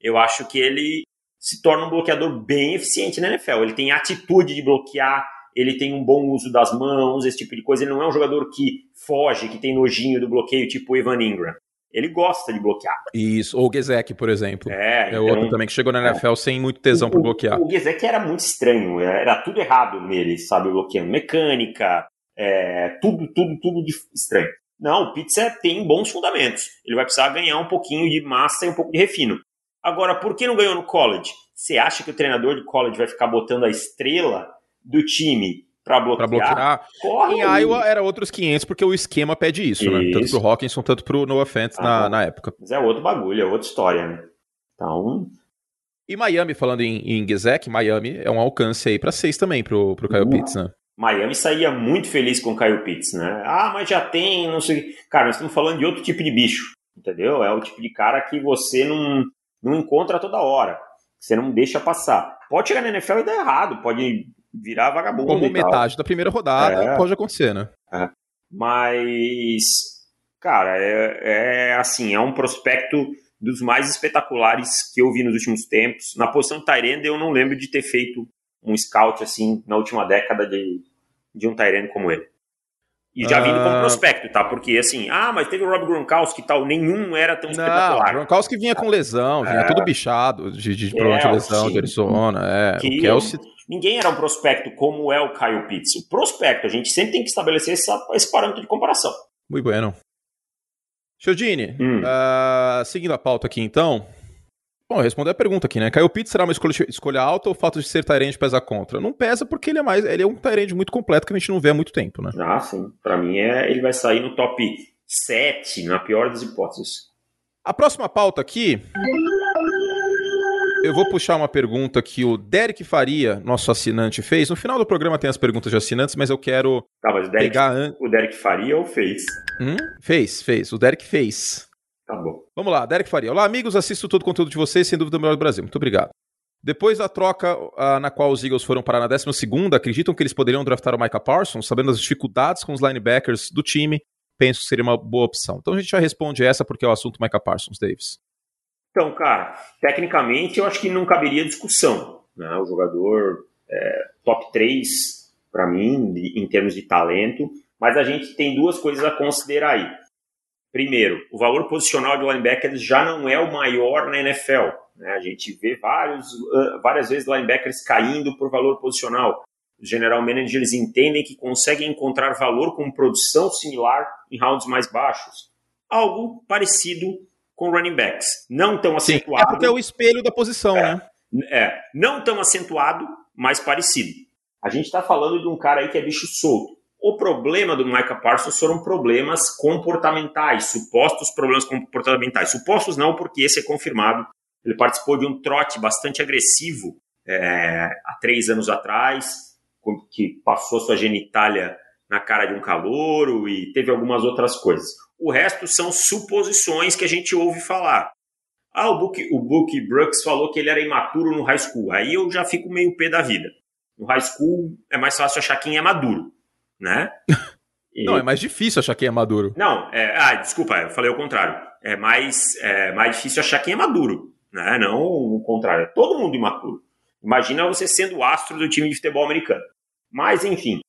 eu acho que ele se torna um bloqueador bem eficiente na NFL. Ele tem atitude de bloquear, ele tem um bom uso das mãos, esse tipo de coisa. Ele não é um jogador que foge, que tem nojinho do bloqueio, tipo o Evan Ingram. Ele gosta de bloquear. Isso, ou o Gezek, por exemplo. É, é então, outro também que chegou na NFL é. sem muito tesão para bloquear. O, Gezek era muito estranho, era tudo errado nele, sabe? Bloqueando mecânica, é, tudo, tudo, tudo estranho. Não, o Pizza tem bons fundamentos. Ele vai precisar ganhar um pouquinho de massa e um pouco de refino. Agora, por que não ganhou no college? Você acha que o treinador de college vai ficar botando a estrela do time para bloquear, bloquear. Corre em. Iowa era outros 500 porque o esquema pede isso, isso. né? Tanto pro Hawkinson, tanto pro Noah Fent ah, na, na época. Mas é outro bagulho, é outra história, né? Então... E Miami, falando em, em Miami é um alcance aí para seis também pro, pro Kyle uhum. Pitts, né? Miami saía muito feliz com o Kyle Pitts, né? Ah, mas já tem, não sei. Cara, nós estamos falando de outro tipo de bicho, entendeu? É o tipo de cara que você não, não encontra toda hora. Você não deixa passar. Pode chegar na NFL e dar errado, pode virar vagabundo. Como metade da primeira rodada é. pode acontecer, né? É. Mas, cara, é, é, assim, é um prospecto dos mais espetaculares que eu vi nos últimos tempos. Na posição de Tyrande, eu não lembro de ter feito um scout assim na última década de, de um Tyrande como ele. E já vindo como ah. prospecto, tá? Porque assim, ah, mas teve o Rob Gronkowski e tal, nenhum era tão não, espetacular. O Gronkowski vinha com lesão, vinha é, tudo bichado de, de problema de lesão, de Arizona. É, o Kelsey... Ninguém era um prospecto como é o Kyle Pitts. O prospecto, a gente sempre tem que estabelecer essa, esse parâmetro de comparação. Muito bueno. Chiodini, hum. uh, seguindo a pauta aqui então. Bom, responder a pergunta aqui, né? Kyle Pitts será uma escolha, escolha alta ou o fato de ser Tyrande pesa contra? Não pesa porque ele é mais. Ele é um Tyrande muito completo que a gente não vê há muito tempo, né? Ah, sim. Pra mim é, ele vai sair no top 7, na pior das hipóteses. A próxima pauta aqui eu vou puxar uma pergunta que o Derek Faria, nosso assinante, fez. No final do programa tem as perguntas de assinantes, mas eu quero tá, mas o Derek, pegar... O Derek Faria ou fez? Hum? Fez, fez. O Derek fez. Tá bom. Vamos lá, Derek Faria. Olá, amigos. Assisto todo o conteúdo de vocês, sem dúvida, o melhor do Brasil. Muito obrigado. Depois da troca uh, na qual os Eagles foram parar na 12 acreditam que eles poderiam draftar o Micah Parsons, sabendo das dificuldades com os linebackers do time? Penso que seria uma boa opção. Então a gente já responde essa porque é o assunto Micah Parsons, Davis. Então, cara, tecnicamente eu acho que não caberia discussão. Né? O jogador é, top 3 para mim, em termos de talento, mas a gente tem duas coisas a considerar aí. Primeiro, o valor posicional de linebackers já não é o maior na NFL. Né? A gente vê vários, várias vezes linebackers caindo por valor posicional. Os general managers entendem que conseguem encontrar valor com produção similar em rounds mais baixos. Algo parecido com running backs. Não tão acentuado. Sim, é porque é o espelho da posição, é, né? É, não tão acentuado, mas parecido. A gente está falando de um cara aí que é bicho solto. O problema do Micah Parsons foram problemas comportamentais, supostos problemas comportamentais. Supostos não, porque esse é confirmado. Ele participou de um trote bastante agressivo é, há três anos atrás, que passou sua genitália na cara de um calouro e teve algumas outras coisas. O resto são suposições que a gente ouve falar. Ah, o Book, o Book Brooks falou que ele era imaturo no high school. Aí eu já fico meio pé da vida. No high school é mais fácil achar quem é maduro, né? E... [laughs] Não, é mais difícil achar quem é maduro. Não, é, ah, desculpa, eu falei o contrário. É mais, é mais difícil achar quem é maduro, né? Não o contrário. É todo mundo imaturo. Imagina você sendo o astro do time de futebol americano. Mas, enfim,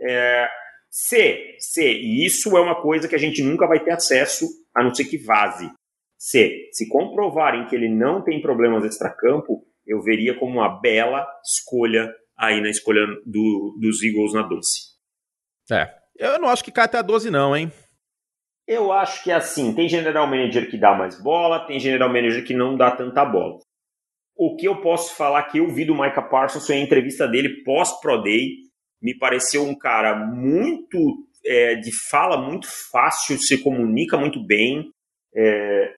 é, C, C, e isso é uma coisa que a gente nunca vai ter acesso, a não ser que vaze. C, se comprovarem que ele não tem problemas extracampo, eu veria como uma bela escolha aí na escolha do, dos Eagles na 12. É, eu não acho que cai até a 12 não, hein? Eu acho que é assim, tem general manager que dá mais bola, tem general manager que não dá tanta bola. O que eu posso falar que eu vi do Micah Parsons foi a entrevista dele pós-Pro Day, me pareceu um cara muito é, de fala muito fácil, se comunica muito bem, é,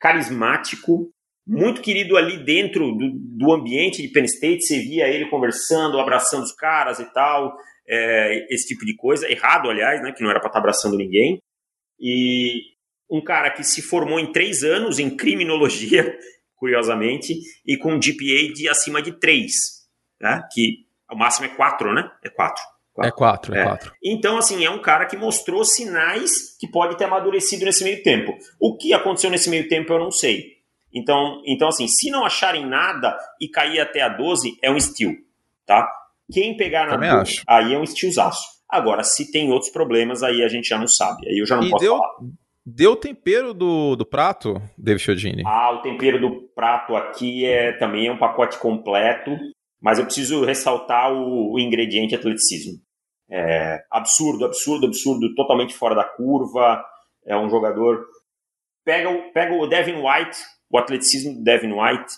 carismático, muito querido ali dentro do, do, ambiente de Penn State. Você via ele conversando, abraçando os caras e tal, é, esse tipo de coisa. Errado, aliás, né, que não era para estar tá abraçando ninguém. E um cara que se formou em três anos em criminologia, [laughs] curiosamente, e com um GPA de acima de três, né, que o máximo é quatro, né? É quatro. É quatro, é, é quatro. Então, assim, é um cara que mostrou sinais que pode ter amadurecido nesse meio tempo. O que aconteceu nesse meio tempo eu não sei. Então, então assim, se não acharem nada e cair até a 12, é um steal, tá? Quem pegar na Também 12, acho. aí é um stealzaço. Agora, se tem outros problemas, aí a gente já não sabe. Aí eu já não e posso deu, falar. Deu o tempero do, do prato, David Chiodini? Ah, o tempero do prato aqui é também é um pacote completo. Mas eu preciso ressaltar o, o ingrediente atleticismo. É absurdo, absurdo, absurdo, totalmente fora da curva. É um jogador. Pega o, pega o Devin White, o atleticismo do Devin White,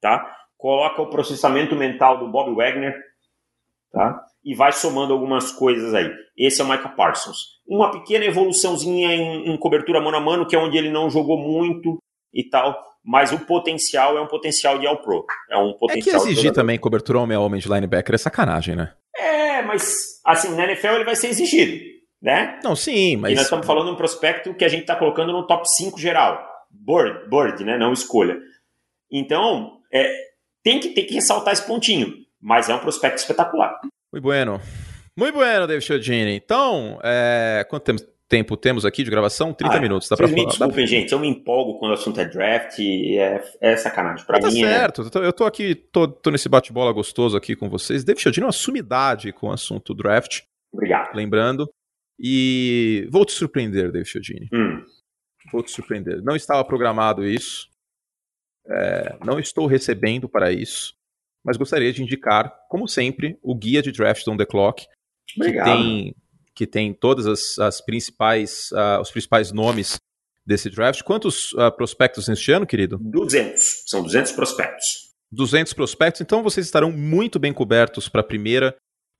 tá? Coloca o processamento mental do Bob Wagner, tá? E vai somando algumas coisas aí. Esse é o Micah Parsons. Uma pequena evoluçãozinha em, em cobertura mano a mano, que é onde ele não jogou muito e tal mas o potencial é um potencial de All-Pro. É um potencial. É que exigir também cobertura homem a homem de linebacker é sacanagem, né? É, mas assim, na NFL ele vai ser exigido, né? Não, sim, mas. E nós estamos falando de um prospecto que a gente está colocando no top 5 geral. Board, board, né? Não escolha. Então, é, tem, que, tem que ressaltar esse pontinho. Mas é um prospecto espetacular. Muito bueno. Muito bueno, David Chiodini. Então, é, quanto temos? Tempo temos aqui de gravação? 30 ah, minutos, dá pra falar. Me desculpem, dá... gente, eu me empolgo quando o assunto é draft e é, é sacanagem. Pra tá mim. Tá certo, é... eu tô aqui, tô, tô nesse bate-bola gostoso aqui com vocês. David Chiodini é uma sumidade com o assunto draft. Obrigado. Lembrando. E vou te surpreender, David Chiodini. Hum. Vou te surpreender. Não estava programado isso. É, não estou recebendo para isso. Mas gostaria de indicar, como sempre, o guia de draft on the clock. Obrigado. Que tem que tem todas as, as principais, uh, os principais nomes desse draft. Quantos uh, prospectos neste ano, querido? 200. São 200 prospectos. 200 prospectos. Então vocês estarão muito bem cobertos para a primeira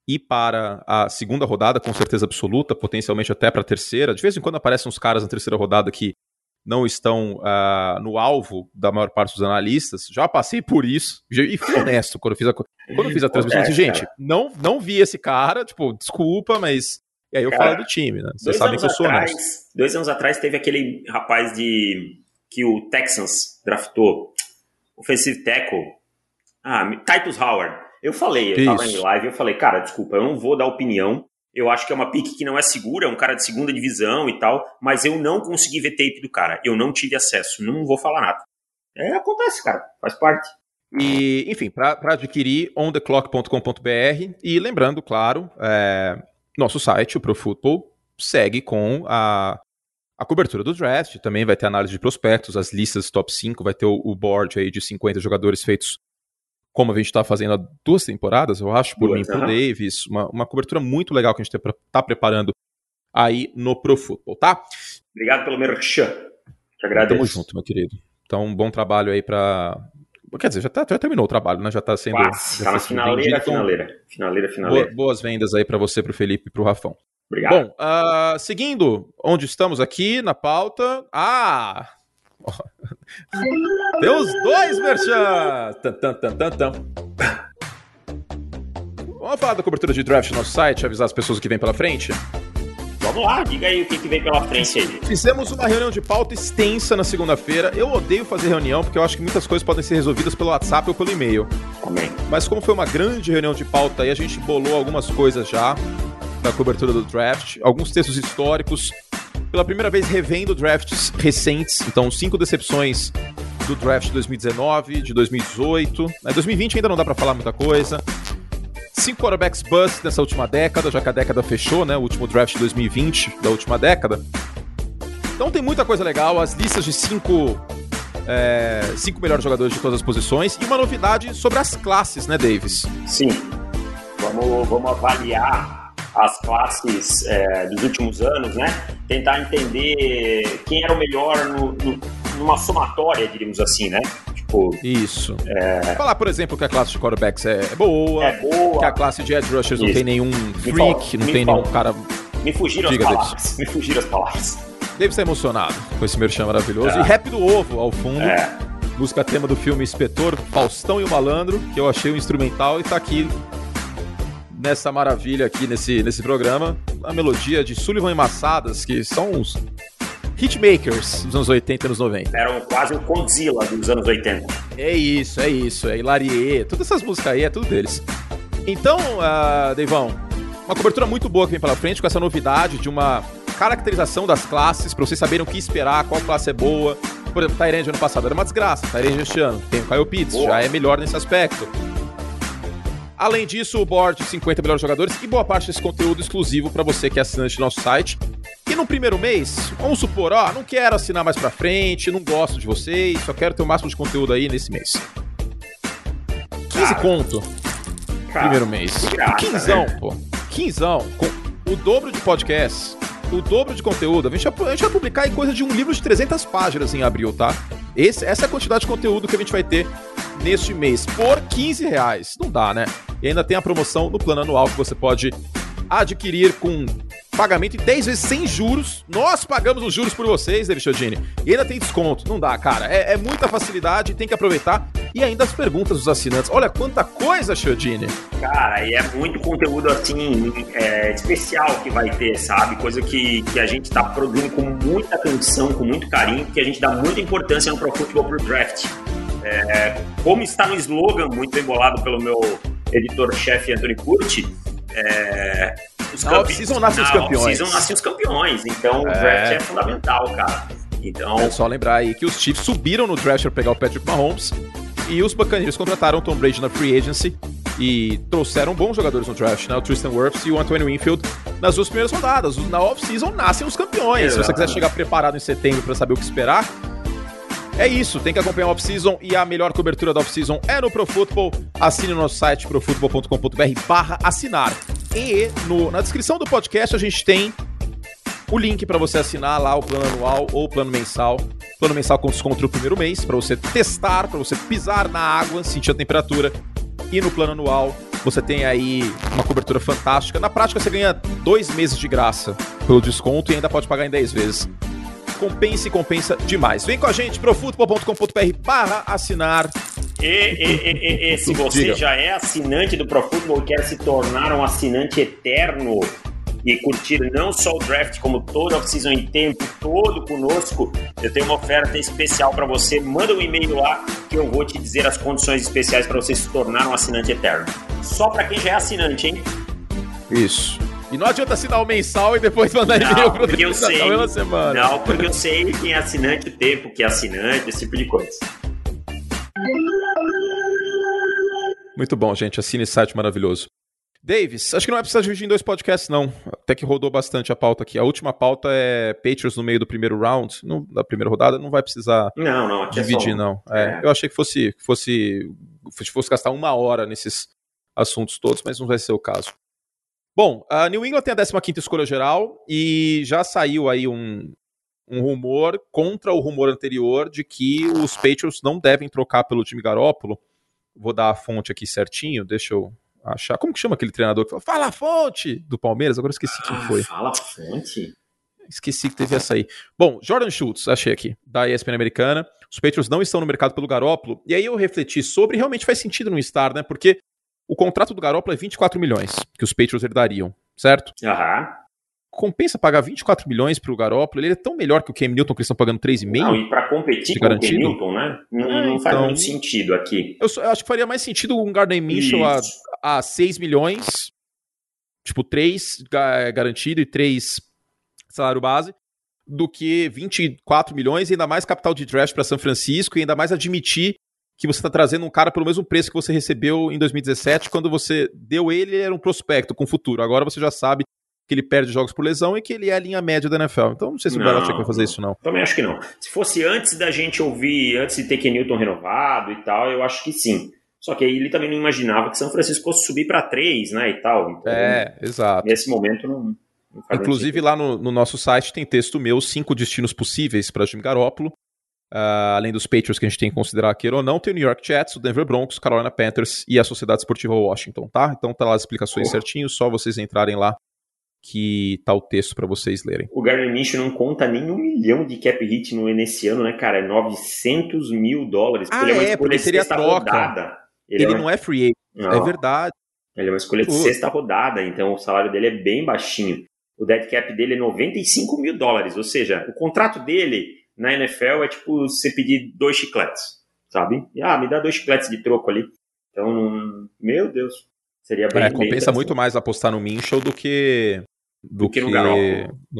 e para a segunda rodada, com certeza absoluta, potencialmente até para a terceira. De vez em quando aparecem uns caras na terceira rodada que não estão uh, no alvo da maior parte dos analistas. Já passei por isso e fui honesto quando eu fiz a, quando eu fiz a transmissão. É, gente, não, não vi esse cara, tipo, desculpa, mas e aí eu Cara, falo do time, né? Vocês sabem que eu sou atrás, Dois anos atrás teve aquele rapaz de que o Texans draftou, offensive tackle, ah, Titus Howard. Eu falei, eu Isso. tava em live, eu falei, cara, desculpa, eu não vou dar opinião. Eu acho que é uma pique que não é segura, é um cara de segunda divisão e tal, mas eu não consegui ver tape do cara. Eu não tive acesso, não vou falar nada. É, acontece, cara, faz parte. E, enfim, para adquirir ontheclock.com.br e lembrando, claro, é, nosso site, o Pro Football, segue com a, a cobertura do draft, também vai ter análise de prospectos, as listas top 5, vai ter o, o board aí de 50 jogadores feitos como a gente está fazendo há duas temporadas, eu acho, por mim, por. Davis, uma, uma cobertura muito legal que a gente está preparando aí no Pro Football, tá? Obrigado pelo merchan, te agradeço. Tamo junto, meu querido. Então, um bom trabalho aí para Quer dizer, já, tá, já terminou o trabalho, né? Já está sendo. Quase, tá na finaleira, então, finaleira. Finaleira, finaleira. Boas vendas aí para você, para o Felipe e para o Rafão. Obrigado. Bom, uh, seguindo onde estamos aqui na pauta. Ah! [laughs] Tem os dois merchan! Tan, tan, tan, tan, tan. Vamos falar da cobertura de draft no nosso site, avisar as pessoas que vem pela frente? Vamos lá, diga aí o que, que vem pela frente aí. Fizemos uma reunião de pauta extensa na segunda-feira. Eu odeio fazer reunião porque eu acho que muitas coisas podem ser resolvidas pelo WhatsApp ou pelo e-mail. Amém. Mas como foi uma grande reunião de pauta aí, a gente bolou algumas coisas já da cobertura do draft, alguns textos históricos. Pela primeira vez revendo drafts recentes, então cinco decepções do draft de 2019, de 2018. 2020 ainda não dá para falar muita coisa cinco quarterbacks bust nessa última década, já que a década fechou, né? O último draft de 2020 da última década. Então tem muita coisa legal, as listas de cinco, é, cinco melhores jogadores de todas as posições e uma novidade sobre as classes, né, Davis? Sim. Vamos, vamos avaliar as classes é, dos últimos anos, né? Tentar entender quem era o melhor no, no, numa somatória, diríamos assim, né? Tipo, Isso. É... Falar, por exemplo, que a classe de quarterbacks é, é boa, é boa. que a classe de edge rushers Isso. não tem nenhum freak, não tem nenhum cara. Me fugiram Diga, as palavras. Davis. Me fugiram as palavras. Deve estar emocionado com esse merchan maravilhoso. É. E Rap do Ovo ao fundo. É. Música tema do filme Inspetor, Faustão e o Malandro, que eu achei o um instrumental e tá aqui nessa maravilha aqui nesse, nesse programa. A melodia de Sullivan e Massadas, que são uns hitmakers dos anos 80 e anos 90. Eram quase o Godzilla dos anos 80. É isso, é isso. É Hilarie, todas essas músicas aí, é tudo deles. Então, uh, Deivão, uma cobertura muito boa que vem pela frente com essa novidade de uma caracterização das classes, para vocês saberem o que esperar, qual classe é boa. Por exemplo, Tyrande ano passado era uma desgraça, Tyrande este ano tem o Kyle Pitts, boa. já é melhor nesse aspecto. Além disso, o board de 50 melhores jogadores e boa parte desse conteúdo exclusivo para você que é assinante do nosso site. E no primeiro mês, vamos supor, ó, não quero assinar mais pra frente, não gosto de vocês, só quero ter o máximo de conteúdo aí nesse mês. 15 conto. Cara, primeiro mês. Quinzão, né? pô. Quinzão. Com o dobro de podcast, o dobro de conteúdo. A gente, vai, a gente vai publicar em coisa de um livro de 300 páginas em abril, tá? Esse, essa é a quantidade de conteúdo que a gente vai ter neste mês por 15 reais. Não dá, né? E ainda tem a promoção no plano anual que você pode adquirir com pagamento em 10 vezes sem juros. Nós pagamos os juros por vocês, David. E ainda tem desconto. Não dá, cara. É, é, muita facilidade, tem que aproveitar. E ainda as perguntas dos assinantes. Olha quanta coisa, Chiodini. Cara, e é muito conteúdo, assim, é, especial que vai ter, sabe? Coisa que, que a gente tá produzindo com muita atenção, com muito carinho, que a gente dá muita importância no Pro Football Pro Draft. É, como está no slogan, muito embolado pelo meu editor-chefe Anthony Curti, é, Os na off-season nascem os campeões. Na off-season nascem os campeões, então é. o draft é fundamental, cara. Então... É só lembrar aí que os Chiefs subiram no draft para pegar o Patrick Mahomes e os Buccaneers contrataram o Tom Brady na free agency e trouxeram bons jogadores no draft, né? O Tristan Wirfs e o Anthony Winfield nas duas primeiras rodadas. Na off-season nascem os campeões. Exato. Se você quiser chegar preparado em setembro para saber o que esperar, é isso, tem que acompanhar a off-season e a melhor cobertura da off-season é no Pro Football. Assine no nosso site profutbol.com.br barra assinar. E no, na descrição do podcast a gente tem o link para você assinar lá o plano anual ou o plano mensal. Plano mensal com desconto no primeiro mês, para você testar, para você pisar na água, sentir a temperatura. E no plano anual você tem aí uma cobertura fantástica. Na prática você ganha dois meses de graça pelo desconto e ainda pode pagar em 10 vezes. Compensa e compensa demais. Vem com a gente, profutbol.com.br barra assinar. E, e, e, e, se você Diga. já é assinante do ProFootball e quer se tornar um assinante eterno e curtir não só o draft, como toda a off-season em tempo todo conosco, eu tenho uma oferta especial para você. Manda um e-mail lá que eu vou te dizer as condições especiais para você se tornar um assinante eterno. Só para quem já é assinante, hein? Isso. E não adianta assinar o mensal e depois mandar e-mail pro porque eu sei, semana. Não, porque eu sei quem é assinante, o tempo que é assinante, esse tipo de coisa. Muito bom, gente. Assine esse site maravilhoso. Davis, acho que não vai precisar dividir em dois podcasts, não. Até que rodou bastante a pauta aqui. A última pauta é Patriots no meio do primeiro round, da primeira rodada, não vai precisar não, não, dividir, é só... não. É, é. Eu achei que fosse, fosse, fosse gastar uma hora nesses assuntos todos, mas não vai ser o caso. Bom, a New England tem a 15 escolha geral e já saiu aí um, um rumor contra o rumor anterior de que os Patriots não devem trocar pelo time Garópolo. Vou dar a fonte aqui certinho, deixa eu achar. Como que chama aquele treinador que fala, fala a fonte do Palmeiras? Agora esqueci quem foi. Fala a fonte? Esqueci que teve essa aí. Bom, Jordan Schultz, achei aqui, da ESPN americana. Os Patriots não estão no mercado pelo Garópolo. E aí eu refleti sobre, realmente faz sentido não estar, né? Porque o contrato do Garópolo é 24 milhões que os Patriots herdariam, certo? Aham. Compensa pagar 24 milhões pro Garópolo? Ele é tão melhor que o Cam Newton que eles estão pagando 3,5? Não, e para competir com o Cam Newton, né? Não, é, não faz então, muito sentido aqui. Eu, eu, acho que faria mais sentido um Gardner Minshew a, a 6 milhões, tipo 3 garantido e 3 salário base, do que 24 milhões e ainda mais capital de draft para São Francisco e ainda mais admitir que você está trazendo um cara pelo mesmo preço que você recebeu em 2017, quando você deu ele, ele era um prospecto com futuro. Agora você já sabe que ele perde jogos por lesão e que ele é a linha média da NFL. Então não sei se o Belichick vai fazer isso, não. Também acho que não. Se fosse antes da gente ouvir, antes de ter Ken Newton renovado e tal, eu acho que sim. Só que aí ele também não imaginava que São Francisco fosse subir para três, né, e tal. Então, é, exato. Nesse momento não. não Inclusive lá no, no, nosso site tem texto meu, cinco destinos possíveis para Jimmy Garoppolo. Uh, além dos Patriots que a gente tem que considerar queira ou não, tem o New York Jets, o Denver Broncos, Carolina Panthers e a Sociedade Esportiva Washington, tá? Então tá lá as explicações oh. certinho, só vocês entrarem lá que tá o texto para vocês lerem. O Gardner Minshew não conta nem um milhão de cap hit no, nesse ano, né, cara? É 900 mil dólares. Ah, ele é, é porque seria troca. Rodada. Ele, ele é uma... não é free agent, é verdade. Ele é uma escolha de sexta rodada, então o salário dele é bem baixinho. O dead cap dele é 95 mil dólares, ou seja, o contrato dele na NFL é tipo você pedir dois chicletes, sabe? E, ah, me dá dois chicletes de troco ali. Então, meu Deus, seria bem. É, compensa muito mais apostar no Minchel do que do, do que, que, no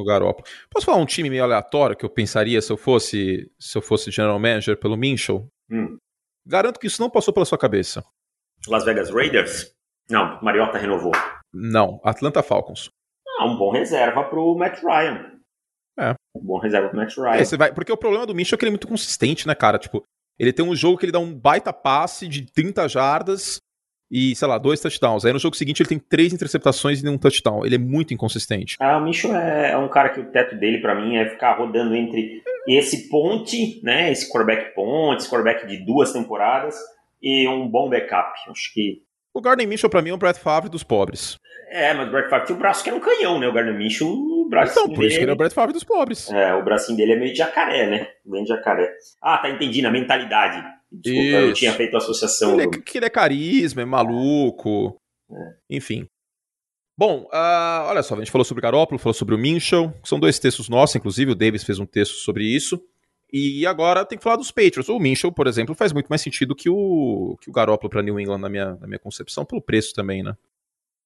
Garópolo. no. Posso falar um time meio aleatório que eu pensaria se eu fosse se eu fosse general manager pelo Minchel? Hum. Garanto que isso não passou pela sua cabeça. Las Vegas Raiders? Não, Mariota renovou. Não, Atlanta Falcons. Ah, um bom reserva pro Matt Ryan. Um bom reserva pro Matt Ryan. É, você vai, porque o problema do Mitchell é que ele é muito consistente, né, cara? Tipo, ele tem um jogo que ele dá um baita passe de 30 jardas e, sei lá, dois touchdowns. Aí no jogo seguinte ele tem três interceptações e um touchdown. Ele é muito inconsistente. Ah, o Mitchell é, é um cara que o teto dele, para mim, é ficar rodando entre esse ponte, né? Esse quarterback ponte, esse quarterback de duas temporadas e um bom backup. Acho que. O Gardner Mitchell, pra mim, é um Brett Favre dos pobres. É, mas o Brett Favre tinha o braço que era um canhão, né? O Gardner Mitchell, o braço Então, por dele... isso que ele é o Brett Favre dos pobres. É, o bracinho dele é meio de jacaré, né? Bem de jacaré. Ah, tá entendendo, a mentalidade. Desculpa, isso. eu tinha feito a associação. Ele é, que ele é carisma, é maluco. É. Enfim. Bom, uh, olha só, a gente falou sobre o Garópolo, falou sobre o Minchel, são dois textos nossos, inclusive o Davis fez um texto sobre isso. E agora tem que falar dos Patriots. O Minchel, por exemplo, faz muito mais sentido que o, que o Garópolo para New England, na minha, na minha concepção, pelo preço também, né?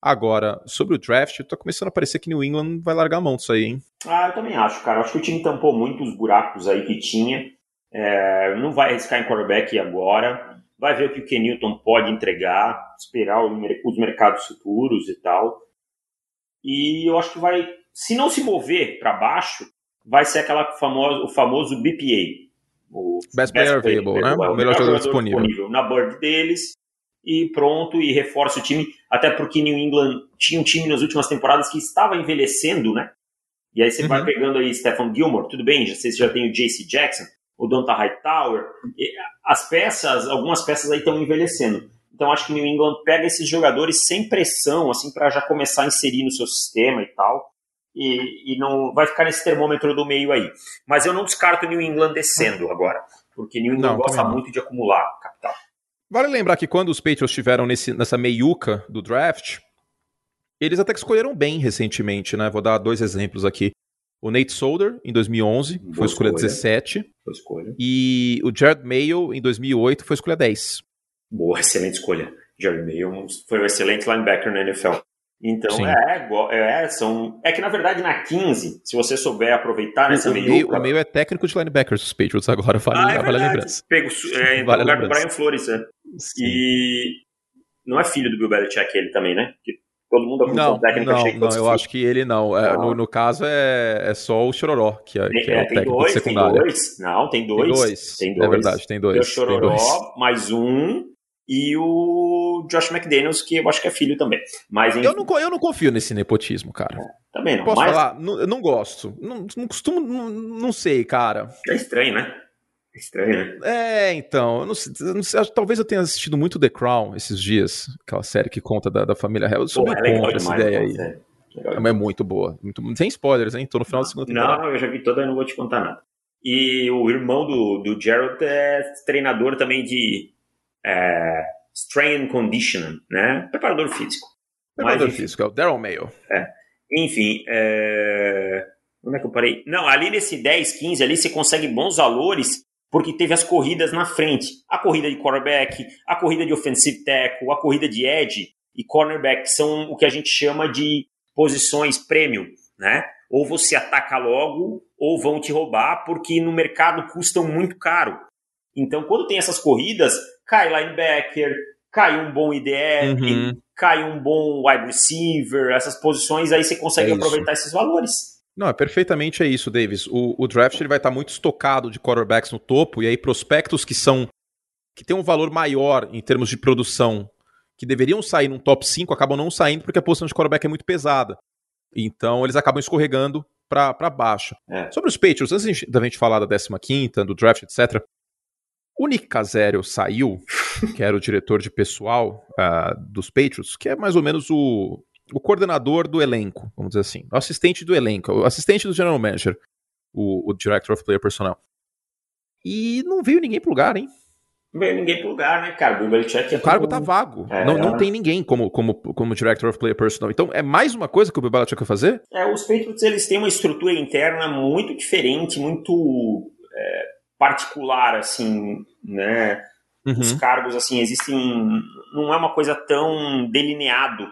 Agora, sobre o draft, tá começando a parecer que New England vai largar a mão disso aí, hein? Ah, eu também acho, cara. Acho que o time tampou muito os buracos aí que tinha. É, não vai arriscar em quarterback agora. Vai ver o que o Kenilton pode entregar, esperar os mercados futuros e tal. E eu acho que vai, se não se mover para baixo, vai ser aquela famosa, o famoso BPA. O Best, Best Player Available, né? O melhor jogador disponível. disponível. Na board deles e pronto, e reforça o time, até porque New England tinha um time nas últimas temporadas que estava envelhecendo, né? E aí você uhum. vai pegando aí Stephen Gilmore, tudo bem, já, você já tem o JC Jackson, o Donta Hightower, as peças, algumas peças aí estão envelhecendo. Então acho que New England pega esses jogadores sem pressão, assim, para já começar a inserir no seu sistema e tal. E, e, não vai ficar nesse termômetro do meio aí. Mas eu não descarto New England descendo agora, porque New England não, gosta muito de acumular capital. Vale lembrar que quando os Patriots estiveram nessa meiuca do draft, eles até que escolheram bem recentemente, né? Vou dar dois exemplos aqui. O Nate Solder, em 2011, Boa foi escolha, escolha 17. Boa escolha. E o Jared Mayo, em 2008, foi escolha 10. Boa, excelente escolha. Jared Mayo foi um excelente linebacker na NFL. Então, é, é, são. É que na verdade na 15, se você souber aproveitar nessa o meio. O meio é técnico de linebackers dos Patriots agora, vale, ah, é vale a lembrança. Pego, é, vale lugar do Brian Flores, né? Sim. E não é filho do Bill Belichick ele também, né? Que todo mundo a não, técnica não, não, eu acho que ele não. É, não. No, no, caso é, é só o Chororó, que é, que é, é o técnico dois, secundário. Tem dois, não, tem dois. Tem dois, tem dois. é verdade, tem dois. Tem o Chororó, tem dois. mais um, e o Josh McDaniels, que eu acho que é filho também. Mas, eu, não, eu não confio nesse nepotismo, cara. É, também não. Posso mas... falar? Não, eu não gosto. Não, não costumo. Não, não sei, cara. É estranho, né? É estranho, né? É, então. Eu não, eu não sei, talvez eu tenha assistido muito The Crown esses dias, aquela série que conta da, da família real. Eu sou Pô, é contra essa ideia aí. É, é muito boa. Muito, sem spoilers, hein? Tô no final da segunda temporada. Não, eu já vi toda e não vou te contar nada. E o irmão do, do Gerald é treinador também de é, strength and conditioning, né? Preparador físico. Preparador Mas, físico, é o Daryl Mayo. É. Enfim, é... onde é que eu parei? Não, ali nesse 10, 15, ali você consegue bons valores porque teve as corridas na frente. A corrida de quarterback, a corrida de offensive tackle, a corrida de edge e cornerback são o que a gente chama de posições premium, né? Ou você ataca logo ou vão te roubar porque no mercado custam muito caro. Então, quando tem essas corridas, cai linebacker, cai um bom IDL, uhum. cai um bom wide receiver, essas posições aí você consegue é aproveitar esses valores. Não, é perfeitamente é isso, Davis. O, o draft ele vai estar muito estocado de quarterbacks no topo, e aí prospectos que são que têm um valor maior em termos de produção, que deveriam sair num top 5, acabam não saindo porque a posição de quarterback é muito pesada. Então eles acabam escorregando para baixo. É. Sobre os Patriots, antes da gente falar da 15 do draft, etc., o Nick Casério saiu, que era o diretor de pessoal uh, dos Patriots, que é mais ou menos o, o coordenador do elenco, vamos dizer assim. O assistente do elenco, o assistente do general manager, o, o director of player personnel. E não veio ninguém pro lugar, hein? Não veio ninguém pro lugar, né, cara? O Belichick é O cargo tá vago. É, não, não tem ninguém como, como, como director of player personnel. Então é mais uma coisa que o Belichick quer fazer? É, os Patriots eles têm uma estrutura interna muito diferente, muito é, particular, assim, né? Uhum. Os cargos, assim, existem. Não é uma coisa tão delineado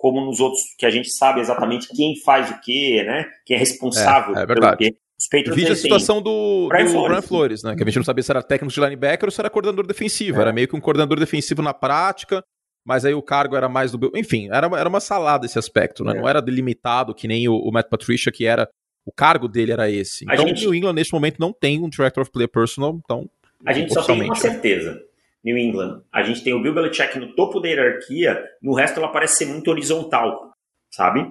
como nos outros, que a gente sabe exatamente quem faz o quê, né? Quem é responsável é, é verdade. pelo quê. Os Patriots, a situação do Brian, do Flores. Brian Flores, né? Que a gente não sabia se era técnico de linebacker ou se era coordenador defensivo. É. Era meio que um coordenador defensivo na prática, mas aí o cargo era mais do. Enfim, era, era uma salada esse aspecto, né? É. Não era delimitado que nem o, o Matt Patricia, que era. O cargo dele era esse. Então, gente... o England, neste momento, não tem um Director of Player Personal, então a gente só tem uma certeza. New England. A gente tem o Bill Belichick no topo da hierarquia, no resto ela parece ser muito horizontal, sabe?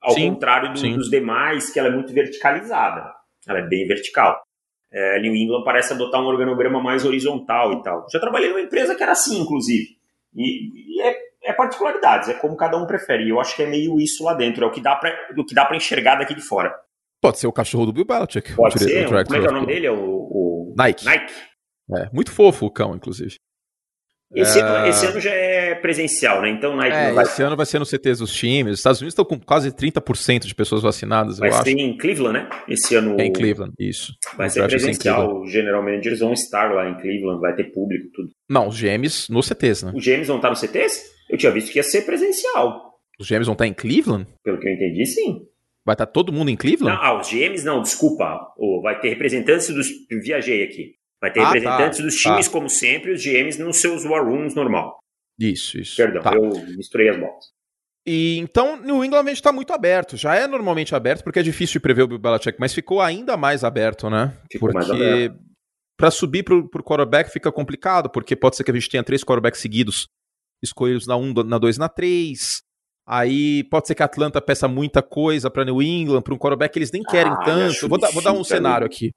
Ao sim, contrário do, dos demais, que ela é muito verticalizada. Ela é bem vertical. É, New England parece adotar um organograma mais horizontal e tal. Já trabalhei numa empresa que era assim, inclusive. E, e é, é, particularidades, é como cada um prefere. E eu acho que é meio isso lá dentro, é o que dá pra enxergar daqui de fora. Pode ser o cachorro do Bill Belichick. Pode ser. O, como é que é o nome dele? É o, o... Nike. Nike. É, muito fofo o cão, inclusive. Esse, é... ano, esse ano já é presencial, né? Então Nike é, vai... Esse ano vai ser no CTs dos times. Os Estados Unidos estão com quase 30% de pessoas vacinadas, vai eu acho. Vai ser em Cleveland, né? Esse ano. É em Cleveland, isso. Vai ser presencial. Os general managers vão estar lá em Cleveland, vai ter público, tudo. Não, os GMs no CTs, né? Os GMs vão estar no CTs? Eu tinha visto que ia ser presencial. Os GMs vão estar em Cleveland? Pelo que eu entendi, sim. Vai estar todo mundo em Cleveland? Não, ah, os GMs não, desculpa. Oh, vai ter representantes dos. Viajei aqui. Vai ter ah, representantes tá, dos times, tá. como sempre, os GMs nos seus war rooms normal. Isso, isso. Perdão, tá. eu misturei as bolas. E então, New England está muito aberto. Já é normalmente aberto, porque é difícil de prever o Bill Belichick, mas ficou ainda mais aberto, né? Ficou porque para subir pro, pro quarterback fica complicado, porque pode ser que a gente tenha três quarterbacks seguidos escolhidos na 1, um, na 2 na 3. Aí pode ser que a Atlanta peça muita coisa para New England, para um quarterback que eles nem querem ah, tanto. Vou, dar, vou dar um cenário aqui.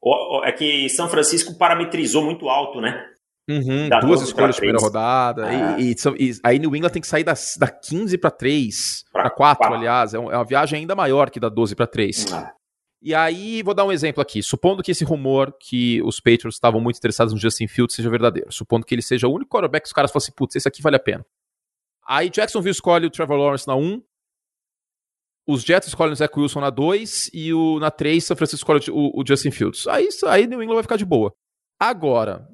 É que São Francisco parametrizou muito alto, né? Uhum, duas escolhas de primeira rodada. Ah. E, e, e, aí New England tem que sair da, da 15 para 3, para 4, aliás. É, é, uma viagem ainda maior que da 12 para 3. Ah. E aí, vou dar um exemplo aqui. Supondo que esse rumor que os Patriots estavam muito interessados no Justin Fields seja verdadeiro. Supondo que ele seja o único quarterback que os caras fossem, putz, esse aqui vale a pena. Aí Jacksonville escolhe o Trevor Lawrence na 1. Os Jets escolhem o Zach Wilson na 2. E o, na 3, São Francisco escolhe o, o Justin Fields. Aí, aí New England vai ficar de boa. Agora,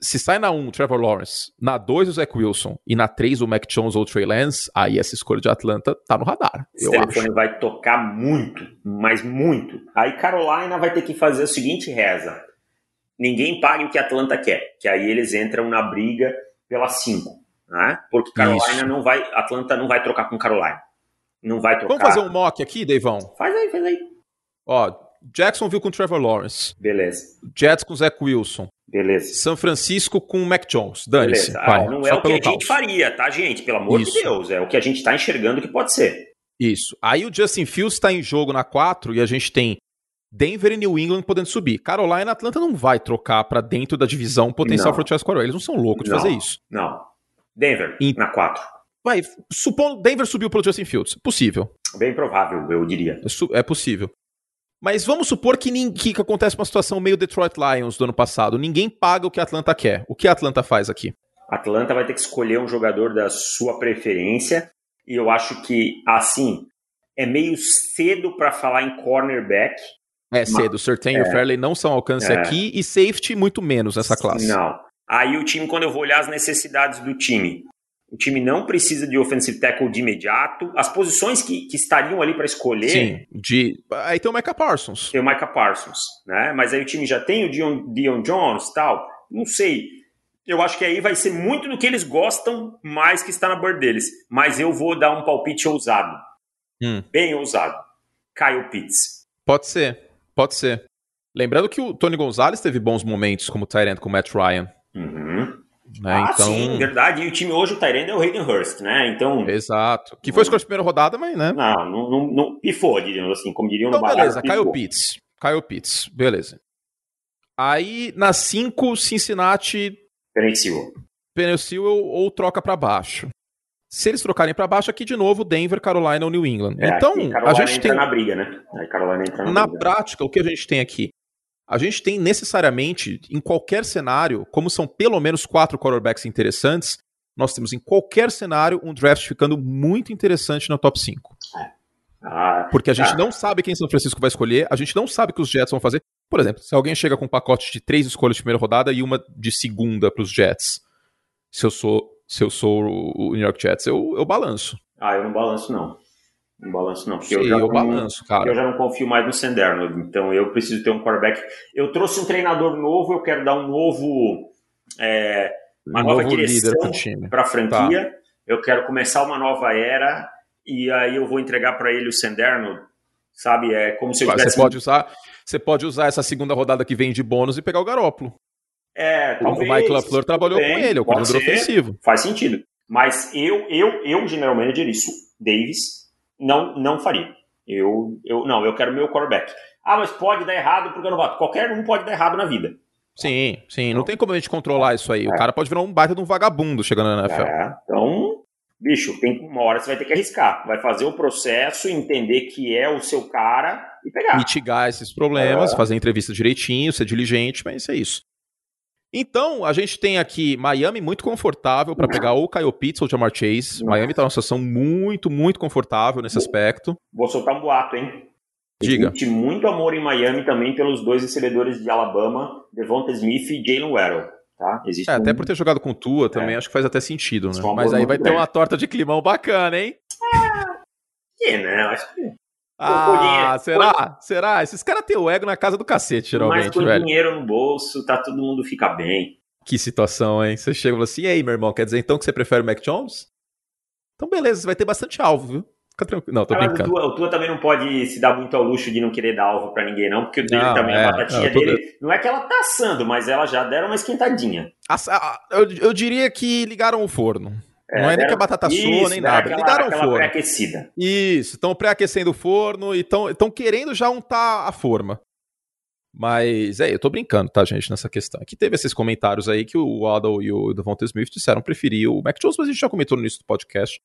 se sai na 1 o Trevor Lawrence, na 2 o Zach Wilson e na 3 o Mac Jones ou o Trey Lance, aí essa escolha de Atlanta tá no radar. Esse telefone acho. vai tocar muito, mas muito. Aí Carolina vai ter que fazer o seguinte reza. Ninguém pague o que Atlanta quer, que aí eles entram na briga pela 5, né? Porque Carolina Isso. não vai, Atlanta não vai trocar com Carolina. Não vai trocar. Vamos fazer um mock aqui, Deivão? Faz aí, faz aí. Ó, Jacksonville com Trevor Lawrence. Beleza. Jets com Zach Wilson. Beleza. São Francisco com Mac Jones. Dane-se. Ah, não é o que a caos. gente faria, tá, gente? Pelo amor Isso. de Deus. É o que a gente está enxergando que pode ser. Isso. Aí o Justin Fields está em jogo na 4 e a gente tem Denver e New England podendo subir. Carolina e Atlanta não vai trocar para dentro da divisão potencial franchise quarterback. Eles não são loucos de não, fazer isso. Não. Denver e... na 4. Vai, supondo Denver subiu pelo Justin Fields. Possível. Bem provável, eu diria. É, é possível. Mas vamos supor que, que, que acontece uma situação meio Detroit Lions do ano passado. Ninguém paga o que a Atlanta quer. O que a Atlanta faz aqui? Atlanta vai ter que escolher um jogador da sua preferência. E eu acho que, assim, é meio cedo para falar em cornerback. É cedo. Certain é, e o Fairley não são alcance é, aqui. E safety muito menos nessa classe. Não. Aí o time, quando eu vou olhar as necessidades do time, o time não precisa de offensive tackle de imediato. As posições que, que estariam ali para escolher. Sim, de... aí tem o Micah Parsons. Tem o Micah Parsons, né? Mas aí o time já tem o Dion, Dion Jones tal. Não sei. Eu acho que aí vai ser muito do que eles gostam mais que está na board deles. Mas eu vou dar um palpite ousado. Hum. Bem ousado. Kyle Pitts. Pode ser, pode ser. Lembrando que o Tony Gonzalez teve bons momentos como Tyrant com o Matt Ryan. Uhum. Né? Ah, então... sim, verdade. E o time hoje, o Tyrande é o Hayden Hurst, né? Então. Exato. Que foi escolha de primeira rodada, mas, né? Não, não, não, não pifou, diríamos assim, como diriam então, no beleza, Kyle Pitts. Kyle Pitts, beleza. Aí, na 5, Cincinnati. Penicil. Penicil ou, ou troca para baixo. Se eles trocarem para baixo, aqui de novo, Denver, Carolina ou New England. É, então, a gente tem. na briga, né? Aí Carolina entra na, na briga. prática, o que a gente tem aqui? A gente tem necessariamente, em qualquer cenário, como são pelo menos quatro quarterbacks interessantes, nós temos em qualquer cenário um draft ficando muito interessante no top 5. Ah, Porque a gente ah. não sabe quem São Francisco vai escolher, a gente não sabe o que os Jets vão fazer. Por exemplo, se alguém chega com um pacote de três escolhas de primeira rodada e uma de segunda para os Jets, se eu sou se eu sou o New York Jets, eu, eu balanço. Ah, eu não balanço não. Não balanço não, porque Sim, eu, já eu balanço, cara. Eu já não confio mais no Senderno, então eu preciso ter um quarterback. Eu trouxe um treinador novo, eu quero dar um novo, é, uma um nova direção para a franquia. Tá. Eu quero começar uma nova era e aí eu vou entregar para ele o Senderno, sabe? É como se eu tivesse... Você pode usar, você pode usar essa segunda rodada que vem de bônus e pegar o Garópolo. É, talvez. O Mike LaFleur trabalhou bem, com ele, é o coordenador ofensivo. Faz sentido. Mas eu, eu, eu, general manager, isso, Davis, não, não faria. Eu, eu, não, eu quero meu quarterback. Ah, mas pode dar errado porque eu não voto. Qualquer um pode dar errado na vida. Sim, sim. Não, não tem como a gente controlar isso aí. É. O cara pode virar um baita de um vagabundo chegando na NFL. É, então, bicho, tem uma hora você vai ter que arriscar. Vai fazer o processo, entender que é o seu cara e pegar. Mitigar esses problemas, é. fazer entrevista direitinho, ser diligente, mas é isso. Então, a gente tem aqui Miami muito confortável para pegar ou Kyle Pitts ou Jamar Chase. Miami está numa situação muito, muito confortável nesse aspecto. Vou soltar um boato, hein? Diga. Existe muito amor em Miami também pelos dois recebedores de Alabama, Devonta Smith e Jalen Waddell. Tá? Existe é, um... Até por ter jogado com Tua também, é. acho que faz até sentido, né? Mas aí vai ter uma torta de climão bacana, hein? Que não, acho que. Ah, será? Será? Esses caras têm o ego na casa do cacete, geralmente, Mas com velho. dinheiro no bolso, tá todo mundo fica bem. Que situação, hein? Você chega e fala assim, e aí, meu irmão, quer dizer então que você prefere o Mac Jones? Então beleza, você vai ter bastante alvo, viu? Fica tranquilo. Não, tô Cara, brincando. O Tua, o Tua, também não pode se dar muito ao luxo de não querer dar alvo pra ninguém, não, porque o dele não, também, é, a batatinha não, dele, não é que ela tá assando, mas ela já deram uma esquentadinha. eu, eu diria que ligaram o forno. É, não é nem que a batata sua, nem nada. Aquela, Ligaram o forno. pré-aquecida. Isso, estão pré-aquecendo o forno e estão querendo já untar a forma. Mas é, eu tô brincando, tá, gente, nessa questão. Aqui teve esses comentários aí que o Waddle e o Devonta Smith disseram preferir o Mac Jones, mas a gente já comentou no início do podcast.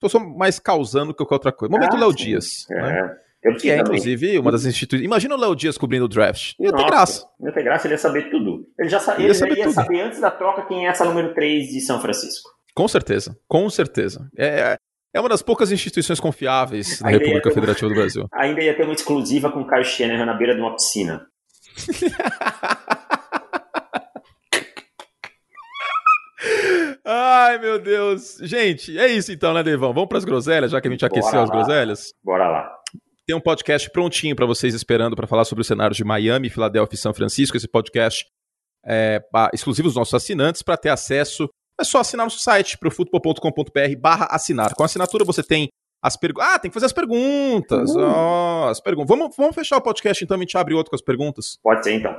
Tô só mais causando que qualquer outra coisa. Momento ah, Léo Dias. É. Né? que é, inclusive, uma das instituições. Imagina o Léo Dias cobrindo o draft. Ia Nossa, ter graça. Ia ter graça, ele ia saber tudo. Ele já sa... ele, ia, saber, ia saber antes da troca quem é essa número 3 de São Francisco. Com certeza, com certeza. É, é uma das poucas instituições confiáveis na República Federativa do Brasil. [laughs] Ainda ia ter uma exclusiva com o Caio Schenner na beira de uma piscina. Ai, meu Deus. Gente, é isso então, né, Devão? Vamos para as groselhas, já que a gente Bora aqueceu lá. as groselhas? Bora lá. Tem um podcast prontinho para vocês esperando para falar sobre o cenário de Miami, Filadélfia e São Francisco. Esse podcast é exclusivo dos nossos assinantes para ter acesso é só assinar nosso site, profutbol.com.br barra assinar. Com a assinatura você tem as perguntas. Ah, tem que fazer as perguntas. Uhum. Oh, as perguntas. Vamos, vamos fechar o podcast então, a gente abre outro com as perguntas? Pode ser então.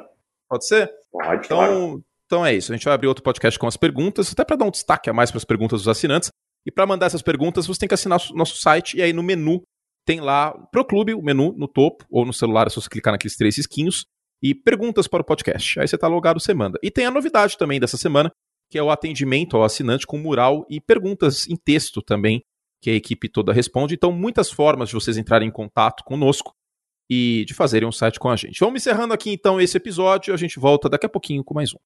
Pode ser? Pode, então, claro. Então é isso, a gente vai abrir outro podcast com as perguntas, até para dar um destaque a mais para as perguntas dos assinantes. E para mandar essas perguntas, você tem que assinar nosso site e aí no menu tem lá pro clube o menu no topo ou no celular, é só você clicar naqueles três esquinhos e perguntas para o podcast. Aí você tá logado, você manda. E tem a novidade também dessa semana, que é o atendimento ao assinante com mural e perguntas em texto também, que a equipe toda responde. Então, muitas formas de vocês entrarem em contato conosco e de fazerem um site com a gente. Vamos encerrando aqui então esse episódio, a gente volta daqui a pouquinho com mais um.